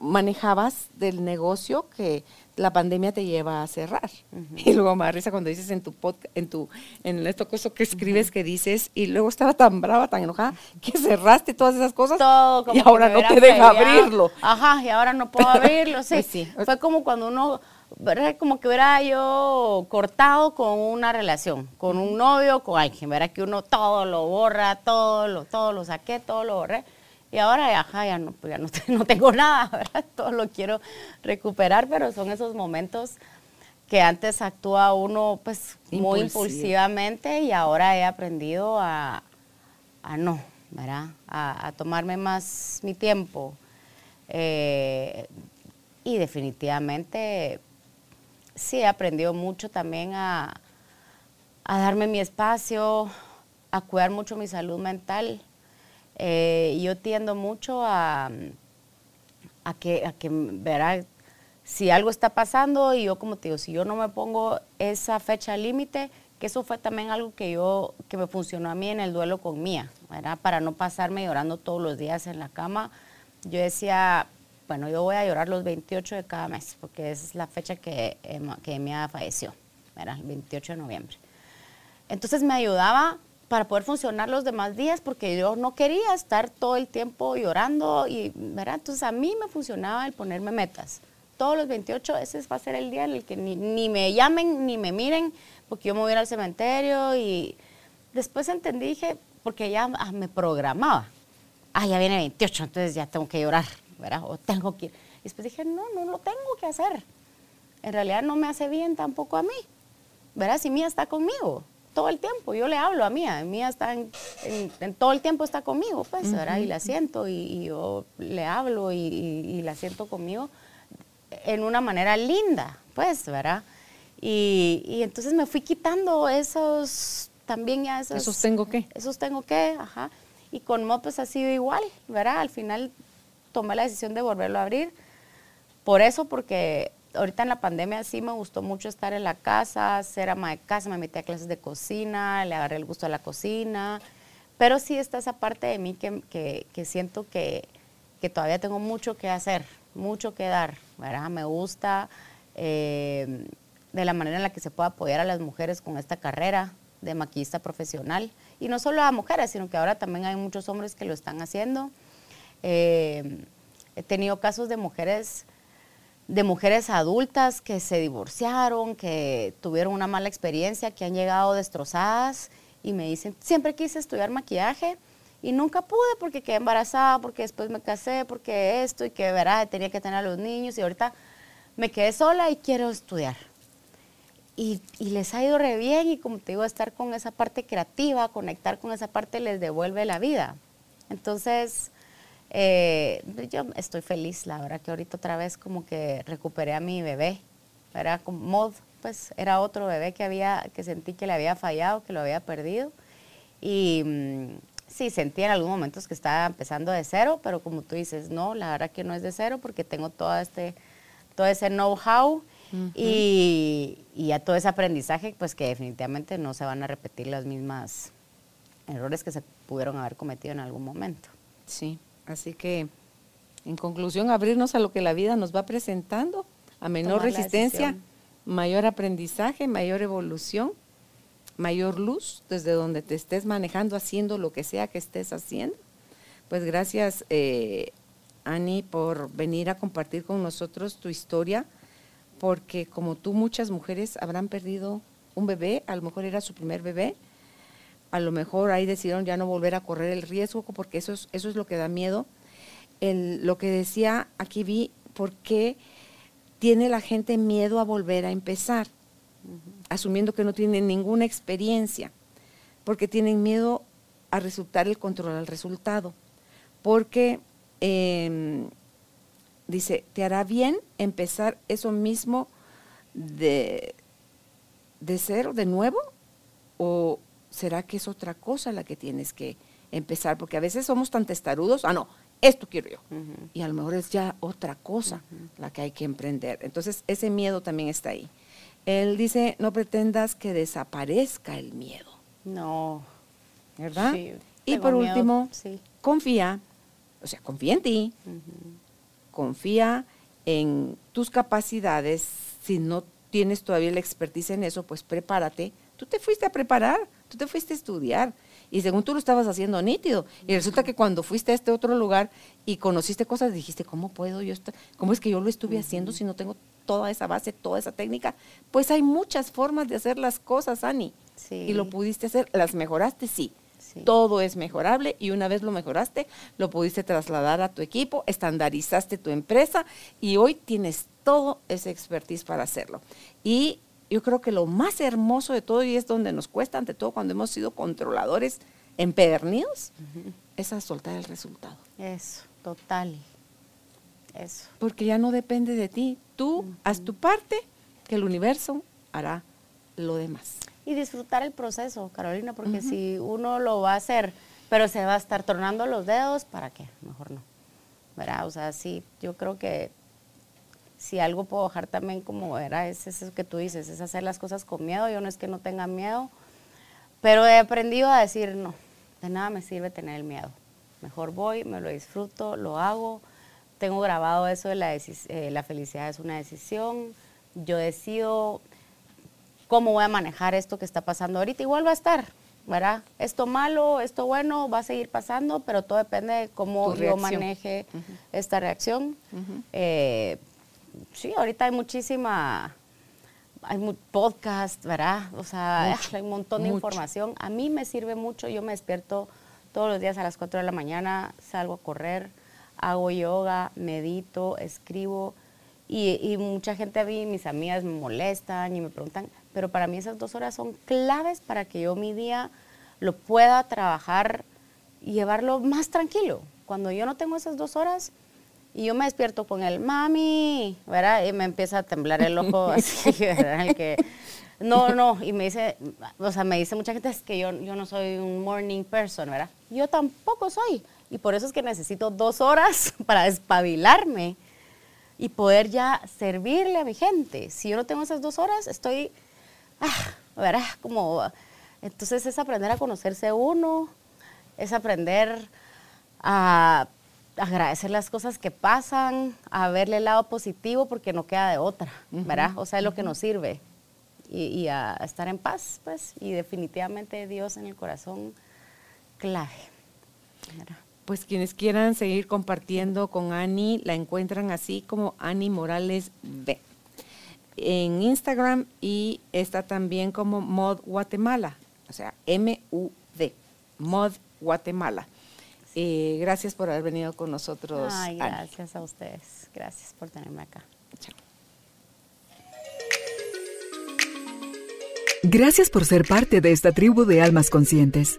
manejabas del negocio que la pandemia te lleva a cerrar. Y luego me da risa cuando dices en tu podcast, en tu, en esto cosa que escribes que dices, y luego estaba tan brava, tan enojada, que cerraste todas esas cosas todo como y ahora no te deja peleado. abrirlo. Ajá, y ahora no puedo abrirlo, sí. Pues sí. Fue como cuando uno ¿verdad? Como que hubiera yo cortado con una relación, con un novio, con alguien, ¿verdad? Que uno todo lo borra, todo lo, todo lo saqué, todo lo borré. Y ahora, ajá, ya no, pues ya no, no tengo nada, ¿verdad? Todo lo quiero recuperar, pero son esos momentos que antes actúa uno pues muy impulsivamente y ahora he aprendido a, a no, ¿verdad? A, a tomarme más mi tiempo. Eh, y definitivamente sí he aprendido mucho también a, a darme mi espacio, a cuidar mucho mi salud mental. Eh, yo tiendo mucho a, a que, a que, ¿verdad? si algo está pasando y yo como te digo, si yo no me pongo esa fecha límite, que eso fue también algo que yo, que me funcionó a mí en el duelo con Mía, ¿verdad? Para no pasarme llorando todos los días en la cama. Yo decía, bueno, yo voy a llorar los 28 de cada mes, porque esa es la fecha que, Emma- que Mía falleció, ¿verdad? El 28 de noviembre. Entonces me ayudaba para poder funcionar los demás días porque yo no quería estar todo el tiempo llorando y, ¿verdad? Entonces a mí me funcionaba el ponerme metas. Todos los 28, ese va a ser el día en el que ni, ni me llamen ni me miren porque yo me voy a ir al cementerio y después entendí, dije, porque ya ah, me programaba. Ah, ya viene 28, entonces ya tengo que llorar, ¿verdad? O tengo que ir. Y después dije, no, no lo tengo que hacer. En realidad no me hace bien tampoco a mí. ¿verdad? Si Mía está conmigo todo el tiempo, yo le hablo a Mía, Mía está en, en- en todo el tiempo está conmigo, pues, ¿verdad? Y la siento y, y yo le hablo y, y- y la siento conmigo en una manera linda, pues, ¿verdad? Y, entonces me fui quitando esos, también ya esos... ¿Esos tengo qué? Esos tengo que, ajá. Y con Mod pues ha sido igual, ¿verdad? Al final tomé la decisión de volverlo a abrir. Por eso, porque ahorita en la pandemia sí me gustó mucho estar en la casa, ser ama de casa, me metí a clases de cocina, le agarré el gusto a la cocina, pero sí está esa parte de mí que, que- siento que, que todavía tengo mucho que hacer, mucho que dar. Me gusta eh, de la manera en la que se puede apoyar a las mujeres con esta carrera de maquillista profesional. Y no solo a mujeres, sino que ahora también hay muchos hombres que lo están haciendo. Eh, he tenido casos de mujeres de mujeres adultas que se divorciaron, que tuvieron una mala experiencia, que han llegado destrozadas y me dicen, siempre quise estudiar maquillaje y nunca pude porque quedé embarazada, porque después me casé, porque esto y que verá, tenía que tener a los niños y ahorita me quedé sola y quiero estudiar. Y les ha ido re bien y como te digo, estar con esa parte creativa, conectar con esa parte les devuelve la vida. Entonces, eh, yo estoy feliz, la verdad que ahorita otra vez como que recuperé a mi bebé, era como mod, pues era otro bebé que había, que sentí que le había fallado, que lo había perdido. Y mm, sí, sentí en algunos momentos que estaba empezando de cero, pero como tú dices, no, la verdad que no es de cero porque tengo todo este, todo ese know-how y, y ya todo ese aprendizaje, pues que definitivamente no se van a repetir las mismas errores que se pudieron haber cometido en algún momento. Sí, así que en conclusión, abrirnos a lo que la vida nos va presentando, a menor Tomar resistencia, mayor aprendizaje, mayor evolución, mayor luz desde donde te estés manejando, haciendo lo que sea que estés haciendo. Pues gracias, eh, Ani, por venir a compartir con nosotros tu historia, porque como tú, muchas mujeres habrán perdido un bebé, a lo mejor era su primer bebé, a lo mejor ahí decidieron ya no volver a correr el riesgo, porque eso es, eso es lo que da miedo. El- lo que decía, aquí vi, ¿por qué tiene la gente miedo a volver a empezar? Asumiendo que no tienen ninguna experiencia, porque tienen miedo a resultar el control al resultado. Porque em, dice, ¿te hará bien empezar eso mismo de, de cero, de nuevo? ¿O será que es otra cosa la que tienes que empezar? Porque a veces somos tan testarudos, ah, no, esto quiero yo. Y a lo mejor es ya otra cosa la que hay que emprender. Entonces, ese miedo también está ahí. Él dice, no pretendas que desaparezca el miedo, No. ¿verdad? Sí, y por miedo, último, sí. confía, o sea, confía en ti, confía en tus capacidades. Si no tienes todavía la expertise en eso, pues prepárate. Tú te fuiste a preparar, tú te fuiste a estudiar. Y según tú lo estabas haciendo nítido. Y resulta que cuando fuiste a este otro lugar y conociste cosas, dijiste, ¿cómo puedo yo estar? ¿Cómo es que yo lo estuve haciendo si no tengo toda esa base, toda esa técnica, pues hay muchas formas de hacer las cosas, Ani. Sí. Y lo pudiste hacer, las mejoraste, sí. Sí. Todo es mejorable y una vez lo mejoraste, lo pudiste trasladar a tu equipo, estandarizaste tu empresa y hoy tienes todo ese expertise para hacerlo. Y yo creo que lo más hermoso de todo y es donde nos cuesta, ante todo cuando hemos sido controladores empedernidos, es a soltar el resultado. Eso, total. Eso. Porque ya no depende de ti. Tú haz tu parte, que el universo hará lo demás. Y disfrutar el proceso, Carolina, porque si uno lo va a hacer, pero se va a estar tornando los dedos, ¿para qué? Mejor no. ¿Verdad? O sea, sí, yo creo que si algo puedo dejar también como era, es eso que tú dices, es hacer las cosas con miedo. Yo no es que no tenga miedo, pero he aprendido a decir, no, de nada me sirve tener el miedo. Mejor voy, me lo disfruto, lo hago. Tengo grabado eso de la, eh, la felicidad es una decisión. Yo decido cómo voy a manejar esto que está pasando ahorita. Igual va a estar, ¿verdad? Esto malo, esto bueno, va a seguir pasando, pero todo depende de cómo yo maneje esta reacción. Eh, sí, ahorita hay muchísima, hay podcast, ¿verdad? O sea, Mucho, hay un montón de mucho. información. A mí me sirve mucho, yo me despierto todos los días a las 4 de la mañana, salgo a correr, hago yoga, medito, escribo. Y, y mucha gente a mí, mis amigas me molestan y me preguntan, pero para mí esas dos horas son claves para que yo mi día lo pueda trabajar y llevarlo más tranquilo. Cuando yo no tengo esas dos horas y yo me despierto con el mami, ¿verdad? Y me empieza a temblar el ojo así, ¿verdad? El que, no, no, y me dice, o sea, me dice mucha gente es que yo, yo no soy un morning person, ¿verdad? Yo tampoco soy. Y por eso es que necesito dos horas para despabilarme y poder ya servirle a mi gente. Si yo no tengo esas dos horas, estoy, ah, ¿verdad? Como, entonces es aprender a conocerse uno, es aprender a agradecer las cosas que pasan, a verle el lado positivo porque no queda de otra, ¿verdad? O sea, es lo que nos sirve. Y, y a estar en paz, pues, y definitivamente Dios en el corazón, clave. ¿verdad? Pues quienes quieran seguir compartiendo con Ani, la encuentran así como Ani Morales B. En Instagram y está también como Mod Guatemala, o sea, M-U-D, Mod Guatemala. Eh, gracias por haber venido con nosotros. Ay, gracias a ustedes. Gracias por tenerme acá. Chao. Gracias por ser parte de esta tribu de almas conscientes.